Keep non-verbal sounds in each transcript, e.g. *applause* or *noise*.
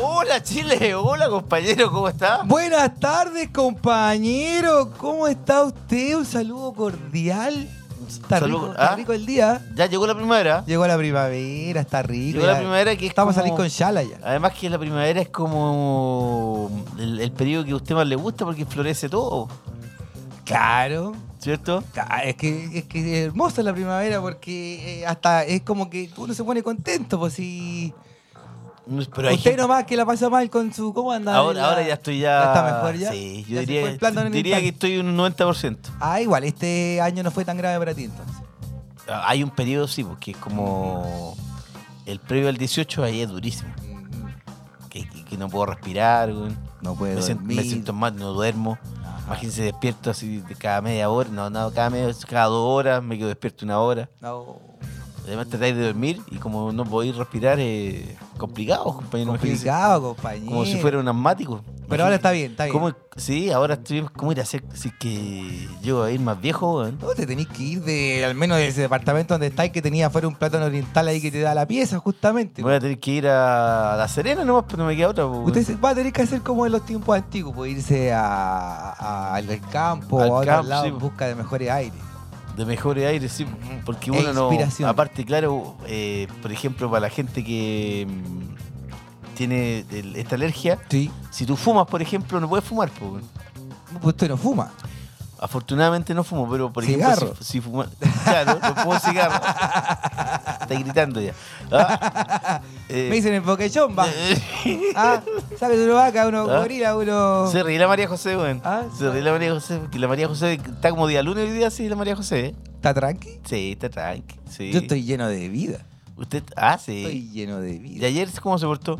Hola Chile, hola compañero, ¿cómo está? Buenas tardes, compañero. ¿Cómo está usted? Un saludo cordial. Está, rico, está ¿Ah? rico el día. Ya llegó la primavera. Llegó la primavera, está rico. Llegó la primavera que es Estamos a como- salir con Shala ya. Además que la primavera es como el, el periodo que a usted más le gusta porque florece todo, Claro. ¿cierto? Es que es que es hermosa la primavera porque eh, hasta es como que uno se pone contento, pues si Pero usted gente- nomás que la pasa mal con su ¿cómo anda? ahora, La- ahora ya estoy ya... ¿Ya está mejor ya? Sí, ¿Ya yo diría, que estoy un 90%. Ah, igual, este año no fue tan grave para ti entonces. Ah, Hay un periodo, sí, porque es como... El previo al 18 ahí es durísimo. Que, que- que no puedo respirar, güey. No puede Me siento, me dormir. siento mal, no duermo. Ajá. Imagínense despierto así de cada media hora, no, no, cada, media, cada dos horas, me quedo despierto una hora. No, Además tratáis de dormir y como no podéis respirar, es complicado, compañero. complicado, compañero. Como si fuera un asmático. Pero ahora está bien, está bien. ¿Cómo, sí, ahora estoy bien. ¿Cómo ir a hacer si es que yo a ir más viejo, weón? No, te tenés que ir de, al menos de ese departamento donde estáis que tenía afuera un plátano oriental ahí que te da la pieza, justamente. Voy a tener que ir a La Serena nomás, pero no me queda otra. weón. Usted va a tener que hacer como en los tiempos antiguos, pues irse a- a- al campo Al o a otro campo, lado sí, en po. busca de mejores aires. De mejores aires, sí. Porque uno no. Aparte, claro, eh, por ejemplo, para la gente que mm, tiene el- esta alergia, Sí. si tú fumas, por ejemplo, no puedes fumar, weón. Pues usted no fuma. Afortunadamente no fumo, pero por Cigarro. ejemplo, si, si fuma. Claro, no fumo cigarro. Está gritando ya. Ah, eh, Me dicen en Pokechón, va. *laughs* ah, sabe una vaca, uno Ah. gorila, uno. Se ríe la María José, weón. Ah, Se ríe la María José, porque la María José está como día lunes hoy día, sí, la María José. ¿eh? ¿Está tranqui? Sí, está tranqui. Sí. Yo estoy lleno de vida. Usted, ah, sí. Estoy lleno de ¿Y vida. ayer cómo se portó?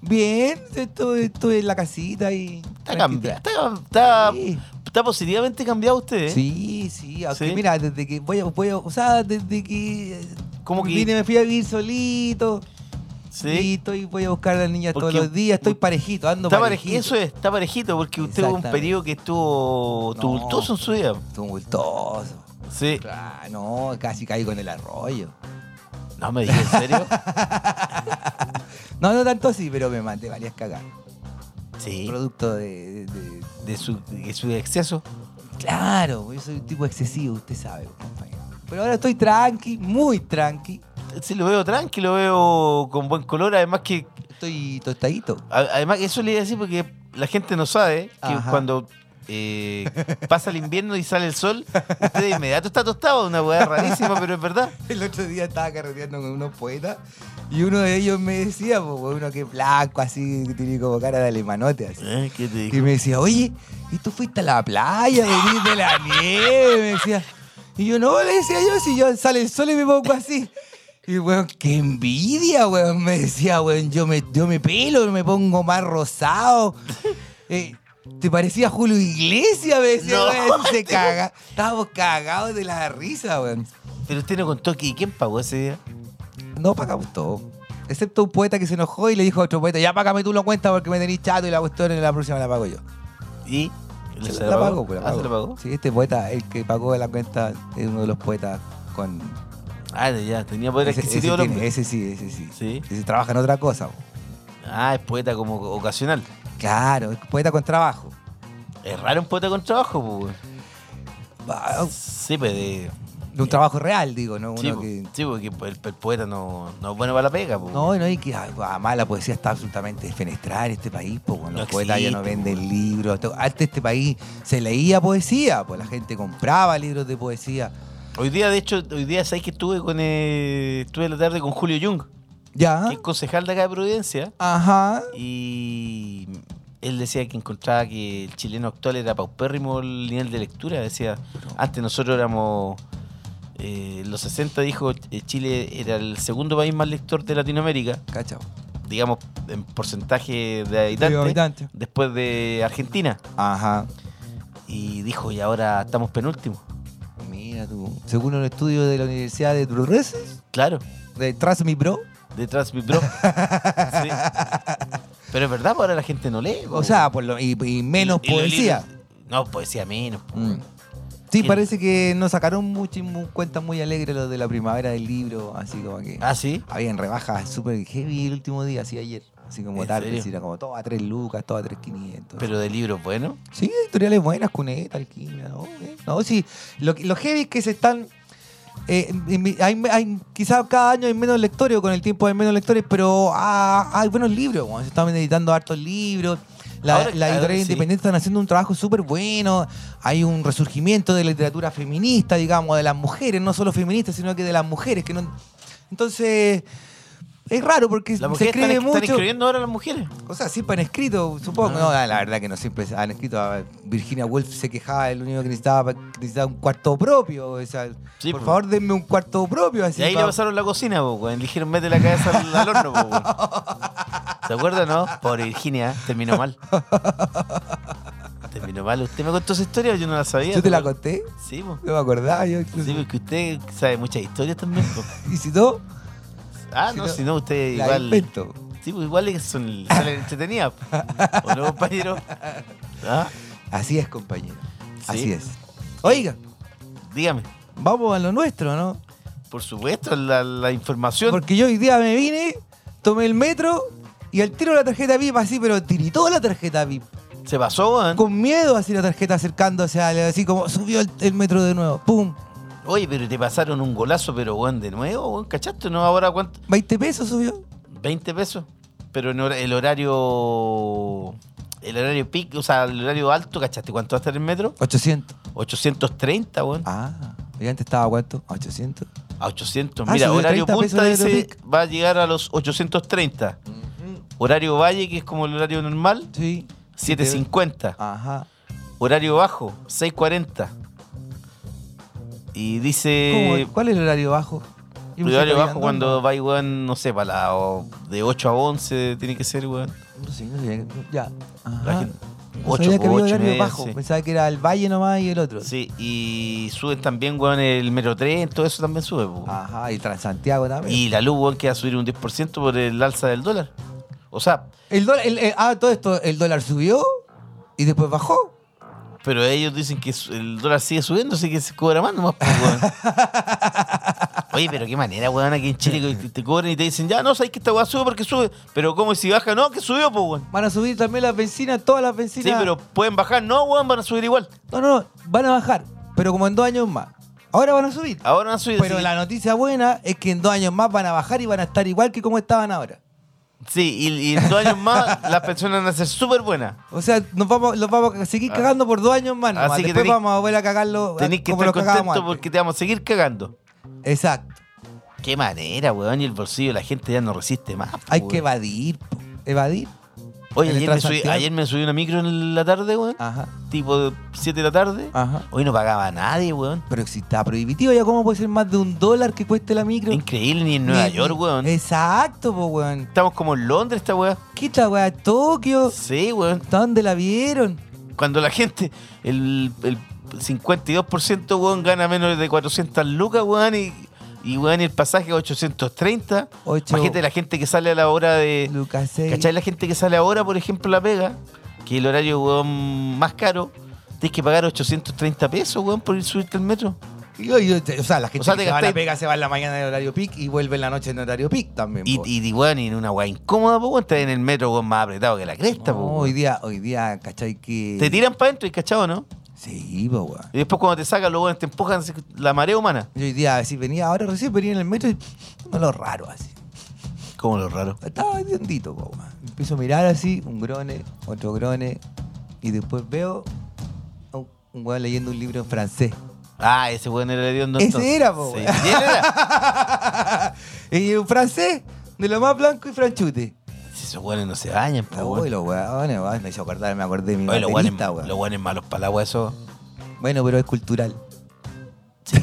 Bien, estoy, estoy en la casita y. Está cambiado. Está, está, Sí. Está positivamente cambiado usted, ¿eh? Sí, sí, aunque ¿Sí? mira, desde que voy a, voy a- o sea, desde que eh, ¿Cómo que? vine, me fui a vivir solito, y Sí. estoy, voy a buscar a las niñas todos los días, estoy parejito, ando Está parejito. eso es, está parejito, porque usted hubo un periodo que estuvo No. tumultuoso en su vida. Tumultuoso. Sí. Ah, no, casi caí con el arroyo. No me dije, ¿en serio? *laughs* No, no tanto así, pero me mandé varias cagadas. Sí. Producto de, de- su, de su exceso. Claro, yo soy un tipo excesivo, usted sabe, compañero. Pero ahora estoy tranqui, muy tranqui. Sí, lo veo tranquilo, lo veo con buen color. Además que, Estoy tostadito. además eso le iba a decir porque la gente no sabe que Ajá. cuando eh, pasa el invierno y sale el sol, usted de inmediato está tostado. Una weá rarísima, pero es verdad. El otro día estaba carreteando con unos poetas y uno de ellos me decía, pues, uno que blanco, así, que tiene como cara de alemanote, así. Eh, ¿Qué te Y me decía, oye, ¿y tú fuiste a la playa, venís de la nieve? Me decía. Y yo, no, le decía yo, si yo sale el sol y me pongo así. Y, weón, qué envidia, weón, me decía, weón, yo me, yo me pelo, me pongo más rosado. Eh, ¿Te parecía Julio Iglesias? Me decía, No, weón, se caga. Estábamos cagados de la risa, weón. Pero usted no contó que quién pagó ese día. No pagamos todo. Excepto un poeta que se enojó y le dijo a otro poeta, ya págame tú la cuenta porque me tenés chato y la cuestión en la próxima la pago yo. Y Se la, pagó, pues, la Ah, ¿se la pagó? Sí, este poeta, el que pagó la cuenta, es uno de los poetas con... Ah, ya, tenía poder ese, ese adquisitivo el tiene, ese sí, ese sí. Sí. Ese trabaja en otra cosa. po. Ah, es poeta como ocasional. Claro, es poeta con trabajo. Es raro un poeta con trabajo, pues. Sí, pues de. De un trabajo real, digo, ¿no? Sí, Uno po. que- Sí, porque el, el poeta no, no es bueno para la pega, po. No, no, y que ah, además la poesía está absolutamente desfenestrada en este país, pues los No poetas ya no venden libros. Antes este país se leía poesía, pues la gente compraba libros de poesía. Hoy día, de hecho, hoy día sabes que estuve con eh, estuve la tarde con Julio Jung, Ya. que es concejal de acá de Providencia, Ajá. y él decía que encontraba que el chileno actual era paupérrimo el nivel de lectura. Decía, antes nosotros éramos, eh, en los 60 dijo, eh, Chile era el segundo país más lector de Latinoamérica, Cachao. digamos, en porcentaje de habitantes, después de Argentina. Ajá. Y dijo, y ahora estamos penúltimos. Mira tú. Según un estudio de la Universidad de Turreses, Claro, de Trust Me Bro, detrás mi bro. Sí. Pero es verdad, pues ahora la gente no lee. o sea, por lo- y, y menos Y- los poesía. no, poesía menos. po. Mm. Sí, parece que nos sacaron mucho, mu- cuentas muy alegres los de la primavera del libro, así como que Ah, sí. habían rebajas súper heavy el último día, así ayer. Así como ¿En tarde, así era como todo a 3 lucas, todo a 3.500. Pero de libros buenos. Sí, editoriales buenas, Cuneta, Alquimia, ¿no? Eh, No, sí, lo, que- lo heavy que se están... eh, hay, hay- quizás cada año hay menos lectores, o con el tiempo hay menos lectores, pero ah, hay buenos libros, bueno, se están editando hartos libros. La, Ahora- la editorial sí. independiente están haciendo un trabajo súper bueno. Hay un resurgimiento de la literatura feminista, digamos, de las mujeres, no solo feministas, sino que de las mujeres. que no Entonces, es raro porque Las se escribe están, están mucho. escribiendo ahora las mujeres. O sea, siempre han escrito, supongo. Ah. No, la verdad que no siempre han escrito. Virginia Woolf se quejaba, el único que necesitaba, necesitaba un cuarto propio. O sea, Sí, por favor, denme un cuarto propio. Así y ahí pa- le pasaron la cocina, po. Le dijeron, mete la cabeza al, al horno, po. *laughs* ¿Se acuerdan, no? Pobre Virginia, terminó mal. Terminó mal. ¿Usted me contó esa historia? Yo no la sabía. Yo te la conté, Sí, po. no me acordaba. Yo incluso. Sí, porque usted sabe muchas historias también. po. *laughs* y si no, Ah, Si no, no, si no, usted la igual. invento. Sí, pues igual es- son, *laughs* salen entretenidas. ¿O no, compañero? ¿Ah? Así es, compañero. Sí. Así es. Oiga, Dígame. vamos a lo nuestro, ¿no? Por supuesto, la, la información. Porque yo hoy día me vine, tomé el metro y al tiro la tarjeta VIP así, pero tiritó la tarjeta VIP. Se pasó, weón. Con miedo así la tarjeta acercándose, a- así como subió el, el metro de nuevo. ¡Pum! Oye, pero te pasaron un golazo, pero weón, de nuevo, weón, ¿cachaste? ¿No? Ahora cuánto? 20 pesos subió. 20 pesos. Pero en hora- el horario. El horario o sea, el horario alto, ¿cachaste? ¿Cuánto va a estar el metro? 800. 830, weón. Ah, ¿y antes estaba cuánto? ¿A 800? A 800. Ah, Mira, horario 30 pesos punta dice va a llegar a los 830. Horario valle, que es como el horario normal, Sí. 750. Ajá. Horario bajo, 640. Y dice. ¿Cómo? ¿Cuál es el horario bajo? El horario bajo cuando va, weón, no sé, para la, o de 8 a 11 tiene que ser, weón. No sé, no sé, Ya. Ajá. La gente- No 8, sabía que había 8 y horario media, bajo. sí. Pensaba que era el Valle nomás y el otro. Sí, y suben también, weón, el Metro 3, todo eso también sube, po. Ajá, y Transantiago también. Y la luz, weón, que va a subir un 10% por el alza del dólar. O sea, El dólar, el- el- ah, todo esto, el dólar subió y después bajó. Pero ellos dicen que el dólar sigue subiendo, así que se cobra más nomás, weón. *laughs* Oye, pero qué manera, weón, aquí en Chile que te, cobran y te dicen, ya, no, sabes que esta weá sube porque sube. Pero como si baja, no, que subió, pues, weón. Van a subir también las bencinas, todas las bencinas. Sí, pero pueden bajar, no, weón, van a subir igual. No, no, no, van a bajar, pero como en dos años más. Ahora van a subir. Ahora van a subir. Pero la noticia buena es que en dos años más van a bajar y van a estar igual que como estaban ahora. Sí, y, y en dos años más las pensiones van a ser súper buenas. O sea, nos vamos, los vamos a seguir cagando por dos años más. nomás. Ah. Así que Después tenés- vamos a volver a cagarlo Tenés que como estar lo cagábamos contento antes. porque te vamos a seguir cagando. Exacto. Qué manera, weón, y el bolsillo de la gente ya no resiste más. Hay que evadir, po. evadir. Oye, ayer me, subí, Transantiago. ayer me subí una micro en la tarde, weón. Ajá, Tipo 7 de la tarde. ajá. Hoy no pagaba nadie, weón. Pero si está prohibitivo ya, ¿cómo puede ser más de un dólar que cueste la micro? Increíble, ni en Nueva Ni- York, weón. Exacto, po, weón. Estamos como en Londres, esta weá. ¿Qué esta weá? ¿Tokio? Sí, weón. ¿Dónde la vieron? Cuando la gente, el, el 52% weón gana menos de 400 lucas, weón, y, y weón, el pasaje a 830. Ocho- Imagínate la gente que sale a la hora de. Lucas 6. ¿Cachai? La gente que sale ahora, por ejemplo, la pega, que el horario, weón, más caro, tienes que pagar 830 pesos, weón, por ir subirte al metro. Yo- yo- o sea, la gente O sea, que se va a la pega se va en la mañana en horario pic y vuelve en la noche en horario pic también. Y, po. y, y, weón, y en una weá incómoda, pues, weón, estás en el metro, weón, más apretado que la cresta, No, pues. hoy día, hoy día, ¿cachai? Que... Te tiran para adentro y cachado, ¿no? Sí, po, weón. Y después cuando te sacan, los weones te empujan la marea humana. Yo hoy día, si venía ahora recién, venía en el metro y no lo raro así. Como lo raro. Estaba hediondito, po, weón. Empiezo a mirar así, un grone, otro grone, y después veo a un weón leyendo un libro en francés. Ah, ese weón era el hediondo Ese era, po, Sí. weón. ¿Y él era? *laughs* y un francés, de lo más blanco y franchute. Esos weones no se bañan, po, Uy, weón. los weones, weón, me hizo acordar, me acordé de mi Oye, los weones, baterista, weón. los weones malos para el agua, eso. Bueno, pero es cultural. Sí,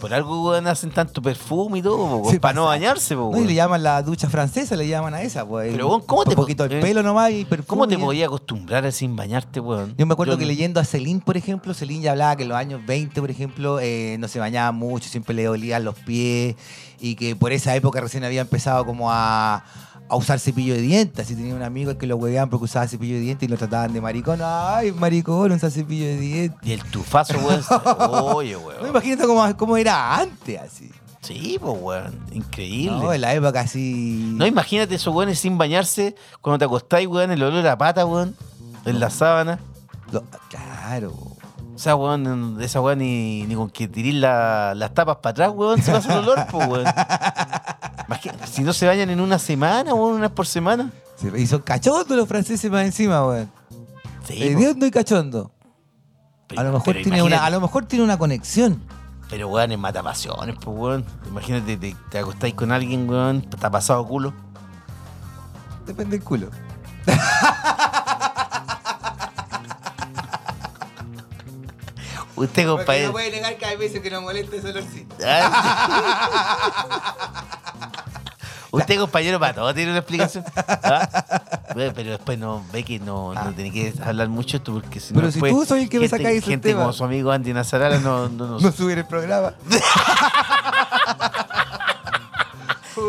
por algo, weón, hacen tanto perfume y todo, po, Sí, para no pasa. bañarse, po, No, y weón. le llaman la ducha francesa, le llaman a esa, pues. Pero, weón, ¿cómo te Un poquito po- el eh, pelo nomás y perfume. ¿Cómo te y- podías acostumbrar a sin bañarte, weón? Yo me acuerdo que leyendo a Celine, por ejemplo, Celine ya hablaba que en los años 20, por ejemplo, eh, no se bañaba mucho, siempre le olían los pies y que por esa época recién había empezado como a, a usar cepillo de dientes. Así tenía un amigo que lo hueveaban porque usaba cepillo de dientes y lo trataban de maricón. Ay, maricón, usa cepillo de dientes. Y el tufazo, weón. *laughs* Oye, No, weón. imagínate cómo, cómo era antes, así. Sí, pues, weón. Increíble. No, en la época así. No, imagínate esos weones sin bañarse cuando te acostáis, weón, el olor a pata, weón, en la sábana. Lo- claro. O sea, weón, esa weón ni, ni con que tirís la- las tapas para atrás, weón, se pasa el olor, pues, weón. *laughs* Imagínate, si no se bañan en una semana, weón, una vez por semana. Se- Y son cachondos los franceses más encima, weón. Sí. Hediondo y cachondo. Pero- A lo mejor tiene una, a lo mejor tiene una conexión. Pero, weón, es mata pasiones, pues, weón. Imagínate, te, te acostáis con alguien, weón, te ha pasado culo. Depende del culo. *laughs* Usted, compañero. puede negar que hay veces que nos molesta ese olorcito. *laughs* Usted, compañero, para todo tiene una explicación. ¿Ah? Ve, Pero después no ve que no, no tiene que hablar mucho esto porque si no. Pero si después tú soy el que me gente- sacáis ese Gente tema. como su amigo Andy Nazarala no, no, no- No subir el programa. *laughs*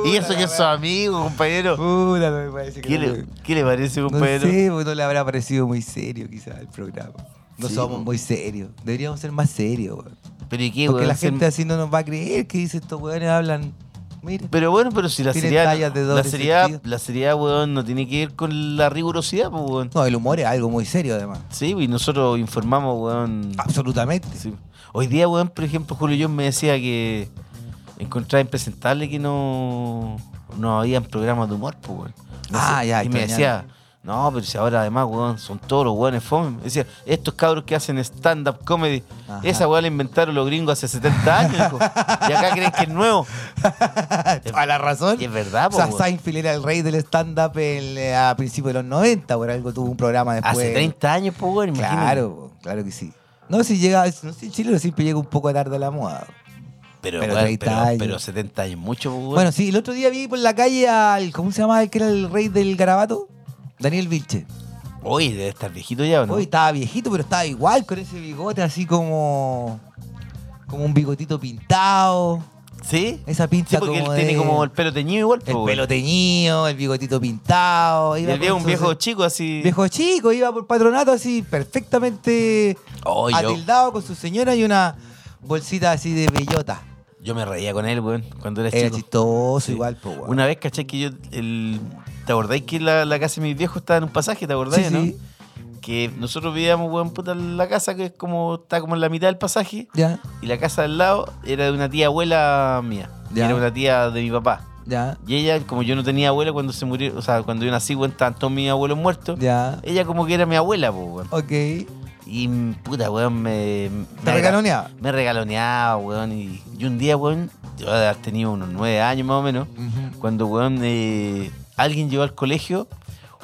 Y eso que es su amigo, compañero. Puta, no me parece que ¿Qué no, le, qué le parece, no compañero? sé, pues no le habrá parecido muy serio quizás el programa. No Sí, somos po. muy serios. Deberíamos ser más serios, weón. Pero ¿y qué, Porque weón? la Ser- gente así no nos va a creer que dice estos weones hablan. Mira. Pero bueno, pero si la seriedad, la seriedad, la seriedad, weón, no tiene que ver con la rigurosidad, pues, weón. No, el humor es algo muy serio además. Sí, y nosotros informamos, weón. Absolutamente. Sí. Hoy día, weón, por ejemplo, Julio John me decía que encontraba impresentable que no, no habían programas de humor, pues, weón. No Ah, sé, ya, Y me decía, no, pero si ahora además, weón, son todos los weones fome. Me decía, estos cabros que hacen stand-up comedy, Ajá. esa weá la inventaron los gringos hace 70 años, hijo. Y acá creen que es nuevo. *laughs* A la razón. Y es verdad, O po, sea, weón. Seinfeld era el rey del stand-up eh, a principios de los 90, por algo tuvo un programa después. Hace 30 años, pues, weón, imagínate. Claro, claro que sí. No, si llega, no sé, Chile siempre llega un poco tarde a la moda. Pero, Pero weón, 30 pero, años. pero 70 años, mucho, pues, weón. Bueno, sí, el otro día vi por la calle al, ¿cómo se llamaba el que era el rey del garabato? Daniel Vilche. Oye, debe estar viejito ya, ¿o no? Hoy estaba viejito, pero estaba igual con ese bigote así como como un bigotito pintado, ¿Sí? esa Sí, pinta porque él como tiene de- como el pelo teñido igual, el pelo teñido, el bigotito pintado. Y iba él viejo con un viejo chico así. Viejo chico, iba por patronato así perfectamente Oh, yo, atildado con su señora y una bolsita así de bellota. yo me reía con él, weón, cuando era Era chico. chistoso Sí. igual, pues, weón. Una vez, ¿cachai? Que yo. El, ¿Te acordáis que la, la casa de mis viejos estaba en un pasaje? ¿Te acordáis, Sí, no? sí. Que nosotros vivíamos, weón, puta, en la casa que es como. Está como en la mitad del pasaje. Ya, Y la casa al lado era de una tía abuela mía. Ya. Era una tía de mi papá. ya, Y ella, como yo no tenía abuela cuando se murió, o sea, cuando yo nací, weón, estaban todos mis abuelos muertos. ya. Ella como que era mi abuela, pues, weón. Ok. Y puta, weón, me. ¿Te me regaloneaba? Me regaloneaba, weón. Y, y un día, weón, yo haber tenido unos nueve años más o menos, cuando, weón, eh, alguien llevó al colegio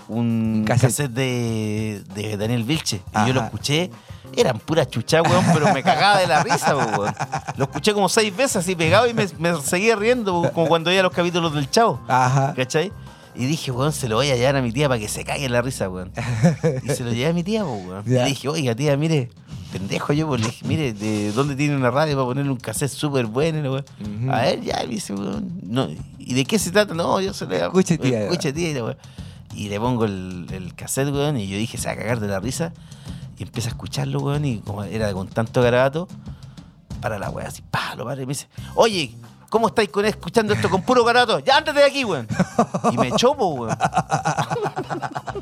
un Cassette. cassette, de, de Daniel Vilche. Y yo lo escuché. Eran puras chuchas, weón, pero me cagaba de la risa, weón. Lo escuché como seis veces así pegado y me, me seguía riendo, como cuando veía los capítulos del Chavo. Ajá. ¿Cachai? Y dije, weón, se lo voy a llevar a mi tía para que se cague en la risa, weón. Y se lo llevé a mi tía, weón. Y le dije, oiga, tía, mire, pendejo yo, pues le dije, mire, ¿de dónde tiene una radio para ponerle un cassette súper bueno, weón? Ujú. A ver, ya, me dice, weón. No, ¿Y de qué se trata? No, yo se lo Escuche, tía. Escuche, tía, y. Y le pongo el, el cassette, weón, y yo dije, se va a cagar de la risa. Y empieza a escucharlo, weón, y como era con tanto garabato, para la weá, así, pa, lo para y me dice, oye, ¿cómo estáis con escuchando esto con puro garabato? Ya, ándate de aquí, weón. Y me echó, po, weón. *laughs*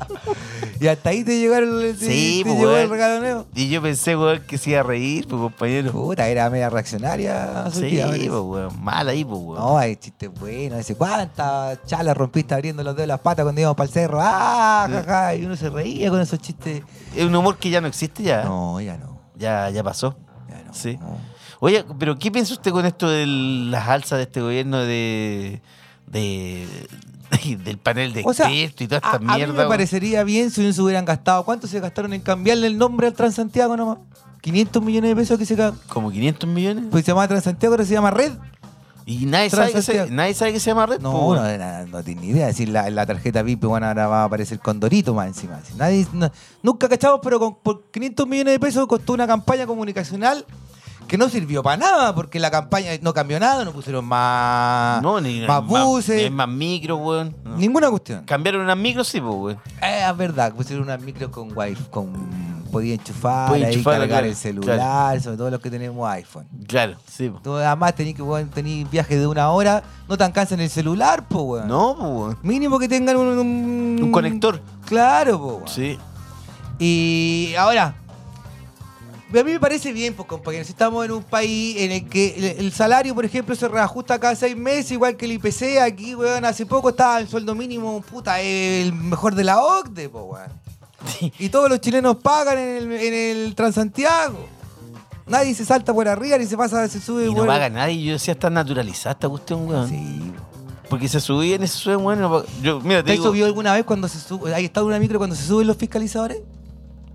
y hasta ahí te llegaron el, Sí, te pues, llegó el regaloneo. Y yo pensé, weón, que se iba a reír, pues, compañero. Puta, era media reaccionaria. Sí, pues, weón. Mal ahí, pues, weón. No, hay chistes buenos. Dice, ¿cuántas chalas rompiste abriendo los dedos de las patas cuando íbamos para el cerro? ¡Ah, Sí. jaja! Y uno se reía con esos chistes. Es un humor que ya no existe ya. No, ya no. Ya, ya pasó. Ya no. Sí. no. Oye, pero ¿qué piensa usted con esto de las alzas de este gobierno de, de *laughs* del panel de O sea, expertos y toda a, esta a mí mierda? me parecería bien si no se hubieran gastado. ¿Cuánto se gastaron en cambiarle el nombre al Transantiago nomás? 500 millones de pesos que se ca- Como 500 millones. Pues se llama Transantiago, ahora se llama Red. y nadie sabe, que se, nadie sabe que se llama red. No, no, no, no tiene ni idea. decir la, la tarjeta VIP, bueno, ahora va a aparecer con Dorito más encima. Si Nadie, no- nunca cachamos, pero con, por 500 millones de pesos costó una campaña comunicacional que no sirvió para nada, porque la campaña no cambió nada, no pusieron más, No, ni más buses, Ni más micro, weón. No. ninguna cuestión. Cambiaron unas micros, sí, pues, weón. Eh, es verdad, pusieron una micro con wifi, con podía enchufar, Podía ahí, cargar claro, el celular, sobre todo los que tenemos iPhone. Claro, sí. po. Además tenés que weón, tenés viajes de una hora, no te alcanzan el celular, pues weón. No, pues, weón. Mínimo que tengan un, un, Un conector. Claro, po, weón. Sí. Y ahora, a mí me parece bien, pues compañeros, si estamos en un país en el que el, el salario, por ejemplo, se reajusta cada seis meses, igual que el IPC, aquí, weón, hace poco estaba el sueldo mínimo, puta, el mejor de la OCDE, pues, weón. Sí. Y todos los chilenos pagan en el, en el Transantiago. Nadie se salta por arriba ni se pasa, se sube Y no por- paga nadie. Yo decía, está naturalizada esta cuestión, weón. Sí. Porque se subían se suben, weón. no pa- Yo, mira, te ¿Te digo. subido alguna vez cuando se sube? ¿Hay estado en una micro cuando se suben los fiscalizadores?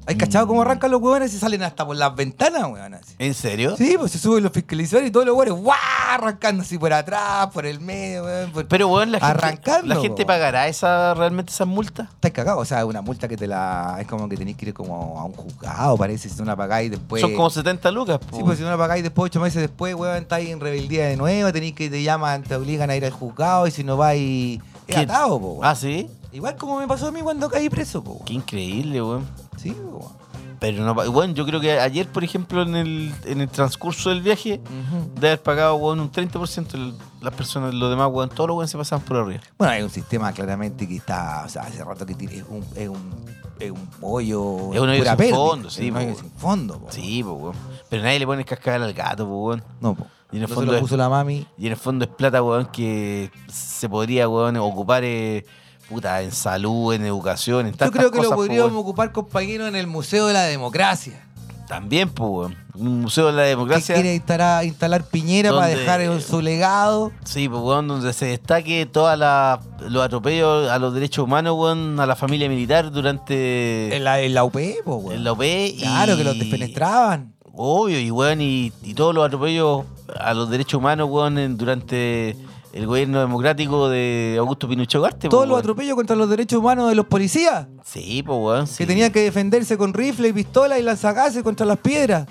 ¿Hay cachado cómo arrancan los huevones y salen hasta por las ventanas, así? ¿En serio? Sí, pues se suben los fiscalizadores y todos los huevones, ¡guau! Arrancando así por atrás, por el medio, weón. por- Pero, weón, la gente, la gente pagará esa, realmente esas multas. Estás cagado, o sea, una multa que te la. Es como que tenés que ir como a un juzgado, parece, si no la pagáis después. Son como 70 lucas, po. Sí, pues si no la pagáis después, ocho meses después, weón, estáis en rebeldía de nuevo, tenéis que te llaman, te obligan a ir al juzgado y si no vais. Es atado, po. weón. Ah, sí. Igual como me pasó a mí cuando caí preso, po. weón. Qué increíble, weón. Sí, po. weón. Pero no, bueno, yo creo que ayer, por ejemplo, en el, en el transcurso del viaje, Ujú. de haber pagado, weón, un 30% el- las personas, los demás, weón, todos los weón se pasaban por arriba. Bueno, hay un sistema claramente que está, o sea, hace rato que tiene, es un, es un, es un hoyo. Es un hoyo sin pérdida, fondo, es sí, un po, hoyo sin fondo, po. Sí, weón. Pero nadie le pone cascabel al gato, pues, weón. No, po. Y en el No se fondo es- puso la mami. Y en el fondo es plata, weón, que se podría, weón, ocupar, eh, puta, en salud, en educación, en Yo creo que cosas, lo po, podríamos ocupar, compañero, en el Museo de la Democracia. También, pues. Un museo de la Que democracia. quiere instalar, instalar Piñera para dejar en su legado. Sí, pues, weón, donde se destaque todos los atropellos a los derechos humanos, weón, a la familia militar durante En la, en la UP, po, weón. en la y- Claro, que los defenestraban. Obvio, y weón, y, y todos los atropellos a los derechos humanos, weón, en- durante el gobierno democrático de Augusto Pinochet Ugarte. Todos los atropellos contra los derechos humanos de los policías. Sí, pues, weón. Sí. Que tenían que defenderse con rifle y pistola y lanzagases contra las piedras.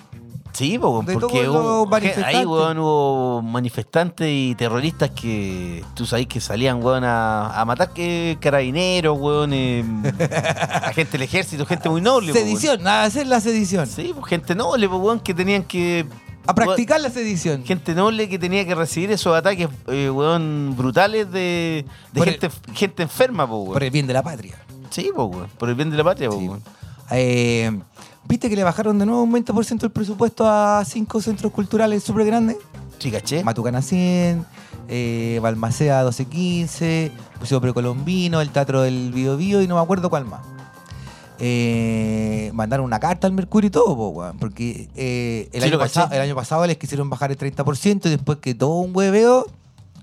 Sí, po, porque hubo- manifestantes. ahí, weón, hubo manifestantes y terroristas que tú sabes que salían, weón, a, a matar que carabineros, weón, *laughs* eh, agentes del ejército, gente muy noble. po, weón. Sedición, a hacer la sedición. Sí, pues gente noble, po, weón, que tenían que... A practicar la sedición. Gente noble que tenía que recibir esos ataques, eh, weón, brutales de, de Por el- gente, gente enferma, po, weón. Por el bien de la patria. Sí, po, weón, por el bien de la patria, po, Sí. weón. Eh, ¿Viste que le bajaron de nuevo un 20% el presupuesto a cinco centros culturales súper grandes? Sí, caché. Matucana 100, eh, Balmaceda 1215, Museo Precolombino, el Teatro del Bio Bio y no me acuerdo cuál más. Eh, mandaron una carta al Mercurio y todo, po, weón, porque eh, el, Sí, año lo caché. pasado, el año pasado les quisieron bajar el 30% y después que todo un hueveo,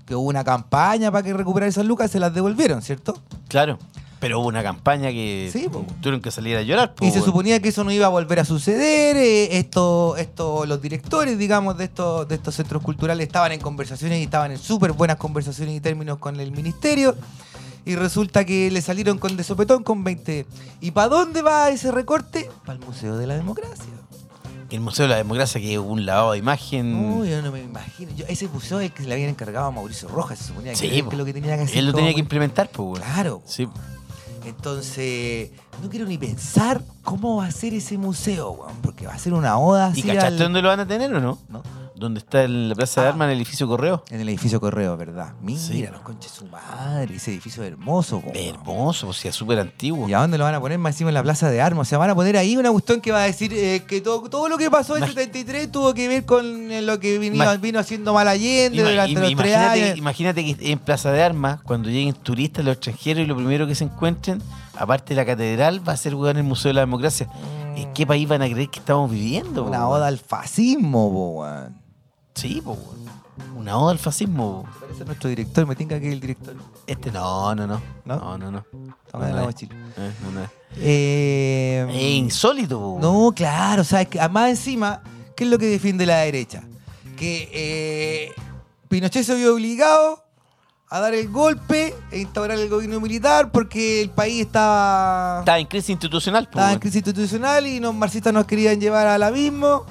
que hubo una campaña para que recuperar esas lucas, se las devolvieron, ¿cierto? Claro. Pero hubo una campaña que Sí, po. tuvieron que salir a llorar, po, Y se weón. suponía que eso no iba a volver a suceder. eh, esto, esto, los directores, digamos, de estos, de estos centros culturales estaban en conversaciones y estaban en súper buenas conversaciones y términos con el ministerio. Y resulta que le salieron con de sopetón con 20. ¿Y para dónde va ese recorte? Para el Museo de la Democracia. El Museo de la Democracia, que es un lavado de imagen. No, yo no me imagino. Yo, ese museo es el que se le habían encargado a Mauricio Rojas, se suponía que, Sí, era que lo que tenía que hacer. Él lo tenía que implementar, pues. Claro. Sí. Entonces, no quiero ni pensar cómo va a ser ese museo, weón, porque va a ser una oda ¿Y cachaste al- dónde lo van a tener o no? ¿no? Donde está en la Plaza de Ah. Armas, en el edificio Correo. En el edificio Correo, ¿verdad? Mira, Sí. los conches su madre, ese edificio es hermoso. po. Hermoso, o sea, súper antiguo. ¿Y a dónde lo van a poner más encima en la plaza de armas? O sea, van a poner ahí una cuestión que va a decir eh, que todo, todo lo que pasó en Imag- 73 tuvo que ver con eh, lo que vino, Imag- vino haciendo mal Allende Ima- durante los tres imagínate, años. imagínate que en Plaza de Armas, cuando lleguen turistas, los extranjeros, y lo primero que se encuentren, aparte de la catedral, va a ser weón, el Museo de la Democracia. ¿En qué país van a creer que estamos viviendo? Una oda al fascismo, po, weón. Sí, weón. Una oda al fascismo. po. Parece nuestro director, me tinca que es el director. Este no, no, no. ¿No? No, no, no. De No, la mochila. eh, no, no. Eh, Es insólito, po. No, claro, o sea, es que además encima, ¿qué es lo que defiende la derecha? Que eh, Pinochet se vio obligado a dar el golpe e instaurar el gobierno militar porque el país estaba, Estaba en crisis institucional, po, estaba en weón. crisis institucional y los marxistas nos querían llevar al abismo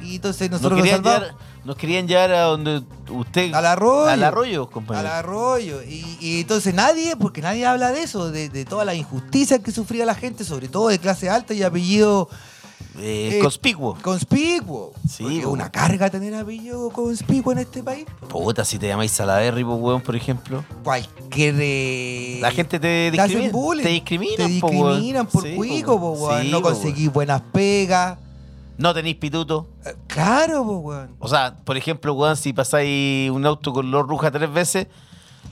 y entonces Nos nosotros nos querían, salvamos nos querían llevar a donde usted. al arroyo. Al arroyo, Al compañero. arroyo. Y, y entonces nadie, porque nadie habla de eso, de, de toda la injusticia que sufría la gente, sobre todo de clase alta y apellido Eh, Eh, conspicuo. conspicuo. Sí, Porque es una carga tener apellido conspicuo en este país. Puta, si te llamáis Salaberry, po, weón, por ejemplo. Cualquier. eh, La gente te te discrimina. bullying. Te discriminan, Te po, discriminan por Sí, cuico, po, weón. Sí, no conseguís buenas pegas. No tenéis pituto. Eh, Claro, po, weón. O sea, por ejemplo, weón, si pasáis un auto con roja tres veces,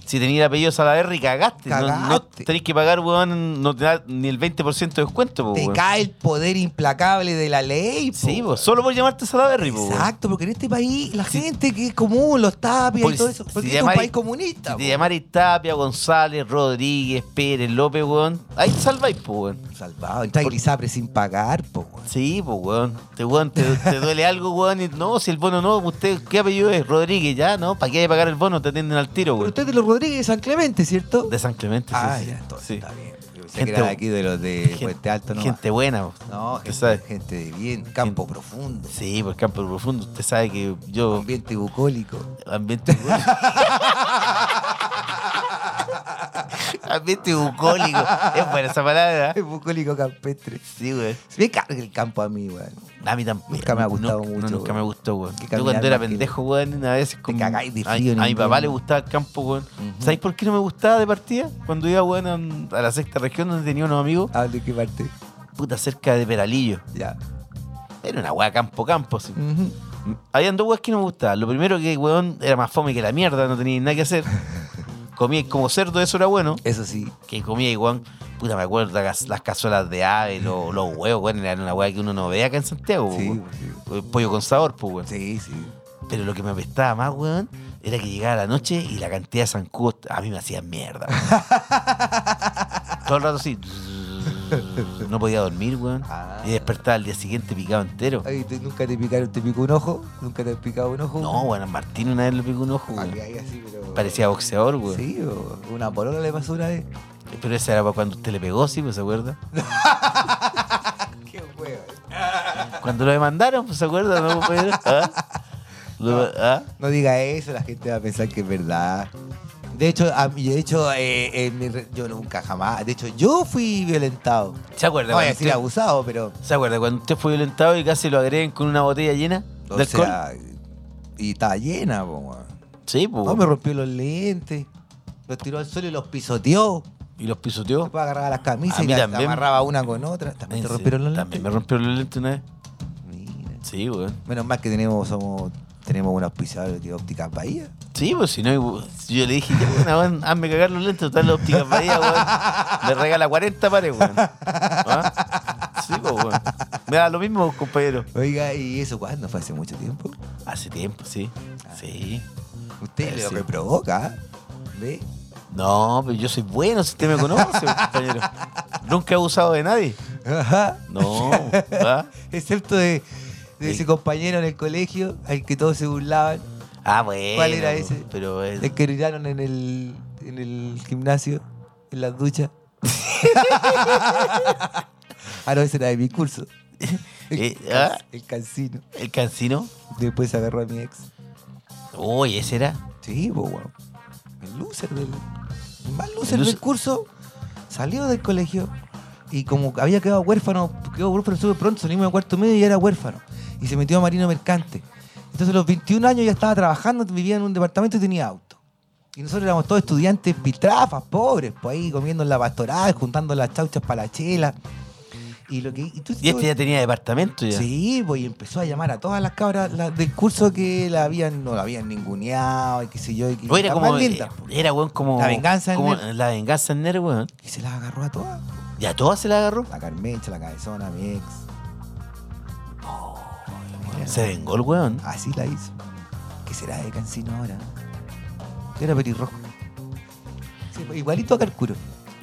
si tenéis el apellido Salaberry, cagaste. No- No, Cagaste. tenéis que pagar, weón, no te da ni el 20% de descuento, po, Te weón. cae el poder implacable de la ley, po, Sí, po, solo por llamarte Salaberry, po. Exacto, porque en este país la Si- gente que es común, los tapias y Porque todo si- eso, si porque te este es un llamáis- país comunista. Si po. te Tapia, González, Rodríguez, Pérez, López, weón, ahí te salváis, po, weón. Salvado, entráis el ISAPRE sin pagar, po, weón. Sí, pues, weón. Te, weón, te, te duele algo, weón. Y, no, si el bono no, usted, ¿qué apellido es? Rodríguez, ya, ¿no? ¿Para qué hay que pagar el bono? Te atienden al tiro, Pero weón. usted los Rodríguez de San Clemente, ¿cierto? De San Clemente, sí, ah, sí. ya, entonces sí. está bien. Gente- que era de aquí de los de Puente Alto, ¿no? Gente buena. No, gente, sabe. gente de bien, campo profundo, Sí, por campo profundo. Usted sabe que yo. ambiente bucólico. Ambiente. *laughs* ambiente bucólico. Es buena esa palabra. ¿eh? bucólico campestre. Sí. Se me carga el campo a mí, weón. A mí tampoco. Nunca me ha gustado mucho, Nunca me gustó. Que Yo cuando era que- pendejo, weón, a veces con. cagáis de a- frío en A, mi papá le gustaba el campo, weón. Ujú. ¿Sabéis por qué no me gustaba de partida? Cuando iba, weón, a, a la sexta región donde tenía unos amigos, ¿A de qué parte? puta, cerca de Peralillo. Ya. Era una weá campo, campo, sí. Ujú. Habían dos weas que no me gustaban. Lo primero que, weón, era más fome que la mierda, no tenía nada que hacer. *laughs* Comía como cerdo, eso era bueno. Eso sí. Que comía igual, puta, me acuerdo las, las cazuelas de ave, los, *laughs* los huevos, weón, eran una weá que uno no ve acá en Santiago, Sí, weón. sí. Eh, Pollo con sabor, pues, weón. Sí, sí. Pero lo que me apestaba más, weón, era que llegaba la noche y la cantidad de zancudos a mí me hacían mierda. *laughs* Todo el rato así. *laughs* No podía dormir, weón. Ah. Y despertaba al día siguiente picado entero. Ay, ¿te- ¿Nunca te picaron, te picó un ojo? ¿Nunca te has picado un ojo? No, weón, a Martín una vez le picó un ojo, Ah, weón. que hay así, pero... Parecía boxeador, weón. Sí, o una polola le pasó una vez. Pero esa era para cuando usted le pegó, sí, pues, ¿se acuerda? *laughs* Qué huevo. Cuando lo demandaron, pues, ¿se acuerda? ¿No? ¿Ah? Lo- ¿Ah? No diga eso, la gente va a pensar que es verdad. De hecho, a de hecho eh, en mi re- yo nunca jamás. De hecho, yo fui violentado. ¿Se acuerda? No voy a cuando decir usted- abusado, pero. ¿Se acuerda cuando usted fue violentado y casi lo agreden con una botella llena O alcohol? sea, y estaba llena, po, weón. sí, pues. No, me rompió los lentes. Los tiró al suelo y los pisoteó. ¿Y los pisoteó? Después agarraba las camisas A y mí las también. amarraba una con otra. ¿También te rompieron los lentes? También me rompieron los lentes una vez. Mira. Sí, weón. Menos mal que tenemos, somos, tenemos un auspiciador de óptica Bahía. Sí, pues si no, yo le dije, ya, bueno, hazme cagar los lentes, total la óptica Bahía, weón. *laughs* Le regala 40 pares, weón. ¿Ah? Sí, pues, weón. Me da lo mismo, compañero. Oiga, ¿y eso cuándo? ¿Fue hace mucho tiempo? Hace tiempo, sí. Sí. Usted Eh, lo que provoca, ¿ah? ¿ve? No, pero yo soy bueno, si usted me conoce, compañero. *laughs* Nunca he abusado de nadie. Ajá. No. ¿ah? *laughs* Excepto de, de ese compañero en el colegio al que todos se burlaban. Ah, bueno. ¿Cuál era ese? Pero El que gritaron en el, en el gimnasio, en las duchas. *laughs* ah, no, ese era de mi curso. *laughs* El, Eh, can- ¿ah? el cancino. el cancino. Después se agarró a mi ex. Uy, ese era. Sí, pues, weón. El loser del. El más loser El del curso salió del colegio y como había quedado huérfano, quedó huérfano súper pronto, salimos de cuarto medio y era huérfano. Y se metió a Marino Mercante. Entonces a los 21 años ya estaba trabajando, vivía en un departamento y tenía auto. Y nosotros éramos todos estudiantes pitrafas, pobres, pues ahí comiendo en la pastoral, juntando las chauchas para la chela. Y, lo que, y, tú- Y este ya tenía departamento ya. Sí, pues y empezó a llamar a todas las cabras las del curso que la habían, no la habían ninguneado y qué sé yo. Y que era las como. eh, po. Era, weón, como. La venganza como nerd. La venganza del nerd, weón. Y se las agarró a todas. Y a todas se la agarró. La Carmencha, la Cabezona, mi ex. Se vengó el weón. Así la hizo. ¿Qué será de Cancino ahora? Era pelirrojo. Sí, pues, igualito a Carcuro.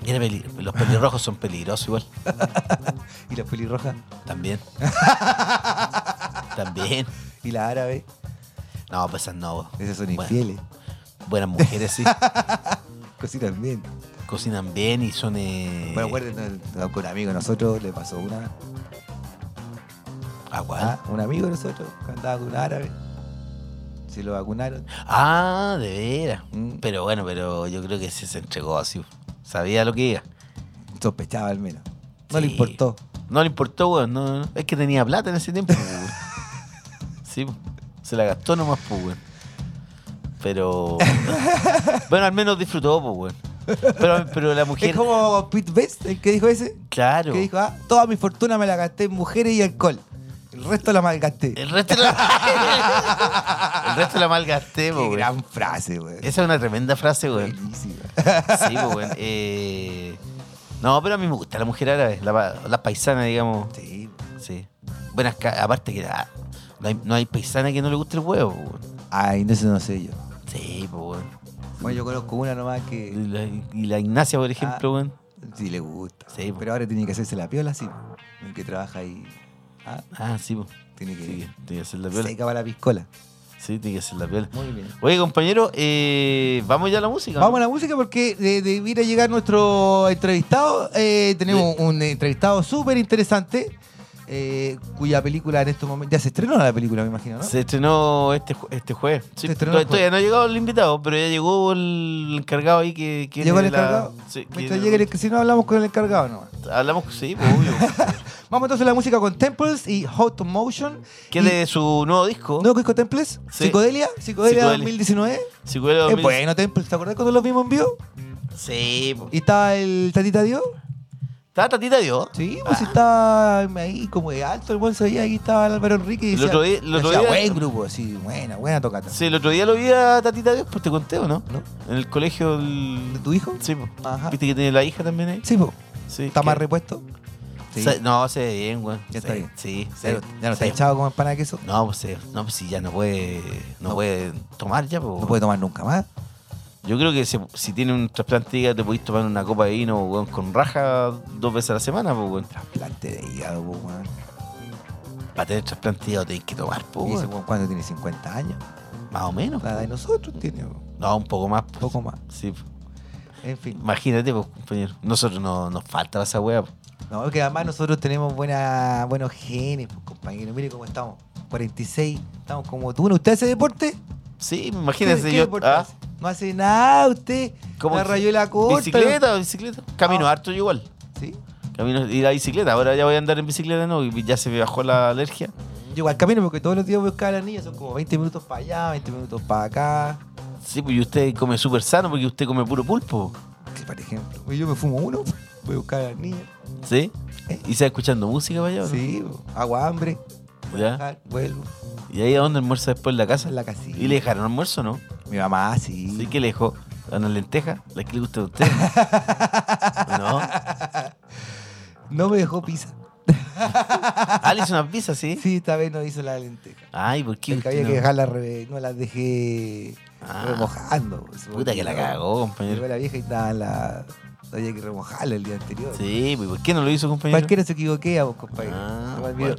Era Los pelirrojos son peligrosos igual. *laughs* Y la pelirroja. También. *laughs* También. Y la árabe. No, pues esas no. Esas son Bueno, infieles. Buenas mujeres, sí. *laughs* Cocinan bien. Cocinan bien y son. Eh... Bueno, acuérdense, con un amigo de nosotros le pasó una. Ah, un amigo de nosotros que andaba con un árabe. Se lo vacunaron. Ah, de veras. Mm. Pero bueno, pero yo creo que se entregó así. Sabía lo que iba. Sospechaba al menos. No le importó. No le importó, weón. No, no. Es que tenía plata en ese tiempo, weón. *laughs* Sí, po. se la gastó nomás, pues, weón. Pero. *laughs* bueno, al menos disfrutó, pues, weón. Pero, pero la mujer. Es como Pete Best, el que dijo ese. Claro. Que dijo, ah, toda mi fortuna me la gasté en mujeres y alcohol. El resto la malgasté. El resto la. *laughs* el resto la malgasté, weón. gran frase, güey. Esa es una tremenda frase, weón. Buenísima. Sí, weón. *laughs* Eh... No, pero a mí me gusta la mujer árabe, la, la paisana, digamos. Sí. Sí. Buenas, aparte que no hay, no hay paisana que no le guste el huevo, weón. Ay, no sé, no sé yo. Sí, pues, weón. Bueno, yo conozco una nomás que la, y la Ignacia, por ejemplo, Ah. weón. sí le gusta. Sí, po. Pero ahora tiene que hacerse la piola, sí. El que trabaja ahí. Ah, Ah, sí, pues. tiene que Sí, tiene que hacer la piola. seca para la piscola. Sí, tiene que hacer la piola. Muy bien. Oye, compañero, eh, ¿vamos ya a la música? Vamos a la música porque de, de ir a llegar nuestro entrevistado, eh, tenemos un entrevistado súper interesante, eh, cuya película en estos momentos... Ya se estrenó la película, me imagino, ¿no? Se estrenó este, este jueves. Sí, Se estrenó todavía no ha llegado el invitado, pero ya llegó el encargado ahí que... que ¿Llegó el de la- encargado? Sí, que llegue el... Si no, hablamos con el encargado nomás. Hablamos, sí, pues, obvio. *laughs* Vamos entonces a la música con Temples y Hot Motion. que es de su nuevo disco. ¿Nuevo disco Temples? Sí. ¿Psicodelia? ¿Psicodelia Psicodelia. 2019? Si fuera Es 2000 bueno, Temples. ¿Te acordás cuando los vimos en vivo? Sí, pues. ¿Y estaba el Tatita Dios? ¿Estaba Tatita Dios? Sí, pues estaba ahí como de alto el buen se veía, ahí estaba el Álvaro Enrique y El decía, otro día- el otro decía, día- buen grupo, sí, buena, buena tocata. Sí, el otro día lo vi a Tatita Dios, pues te conté, ¿o no? ¿No? En el colegio. ¿De tu hijo? Sí, pues. Ajá. ¿Viste que tiene la hija también ahí? Sí, pues. Sí. ¿Está que- más repuesto? Sí. Se- no, se ve bien, güey. Ya está bien. Sí, ya no, ya no está echado como empanada de queso. No, pues, sí. no, pues sí, ya no puede, no, No. puede tomar ya, pues. No puede tomar nunca más. Yo creo que si, si tiene un trasplante de hígado te podéis tomar una copa de vino weón, con raja dos veces a la semana, pues, weón. Trasplante de hígado, pues, weón. Para tener trasplante de hígado tenéis que tomar, pues, Y ese weón. ¿cuándo tiene 50 años? Más o menos. La de nosotros tiene, weón. No, un poco más. un pues. poco más. Sí. pues. En fin. Imagínate, pues, compañero. Nosotros no, nos falta esa weá. pues. No, que además nosotros tenemos buena, buenos genes, pues, compañero. Mire cómo estamos. 46. Estamos como tú. ¿No? ¿Usted hace deporte? Sí, ¿Qué, imagínese qué yo. deporte ah, hace? No hace nada usted. ¿cómo La que- rayuela corta. ¿Bicicleta? ¿Bicicleta? Camino Ah. harto yo igual. Sí. Camino y la bicicleta. Ahora ya voy a andar en bicicleta, ¿no? Y ya se me bajó la alergia. Yo igual camino porque todos los días voy a buscar a las niñas. Son como 20 minutos para allá, 20 minutos para acá. Sí, pues y usted come súper sano porque usted come puro pulpo. Sí, por ejemplo. Pues Yo me fumo uno, *laughs* voy a buscar a las niñas. ¿Sí? ¿Y se va escuchando música para allá? Sí, hago hambre. voy a ¿Ya? bajar, vuelvo. ¿Y ahí a dónde almuerza después en la casa? En la casilla. ¿Y le dejaron almuerzo no? Mi mamá, sí. ¿Sí? ¿Qué le dejó? ¿Una lenteja? ¿La que le gusta a usted? *laughs* ¿No? No me dejó pizza. *laughs* Ah, le hizo una pizza, ¿sí? Sí, esta vez no hizo la lenteja. Ay, ¿por qué? Porque había no? que dejarla re- no las dejé Ah. remojando. pues, Puta que la cagó, Llegó compañero. la vieja y estaba la. Había que remojarla el día anterior. Sí, pues ¿por qué no lo hizo, compañero? Cualquiera se equivoqué a vos, compañero. Ah, bueno.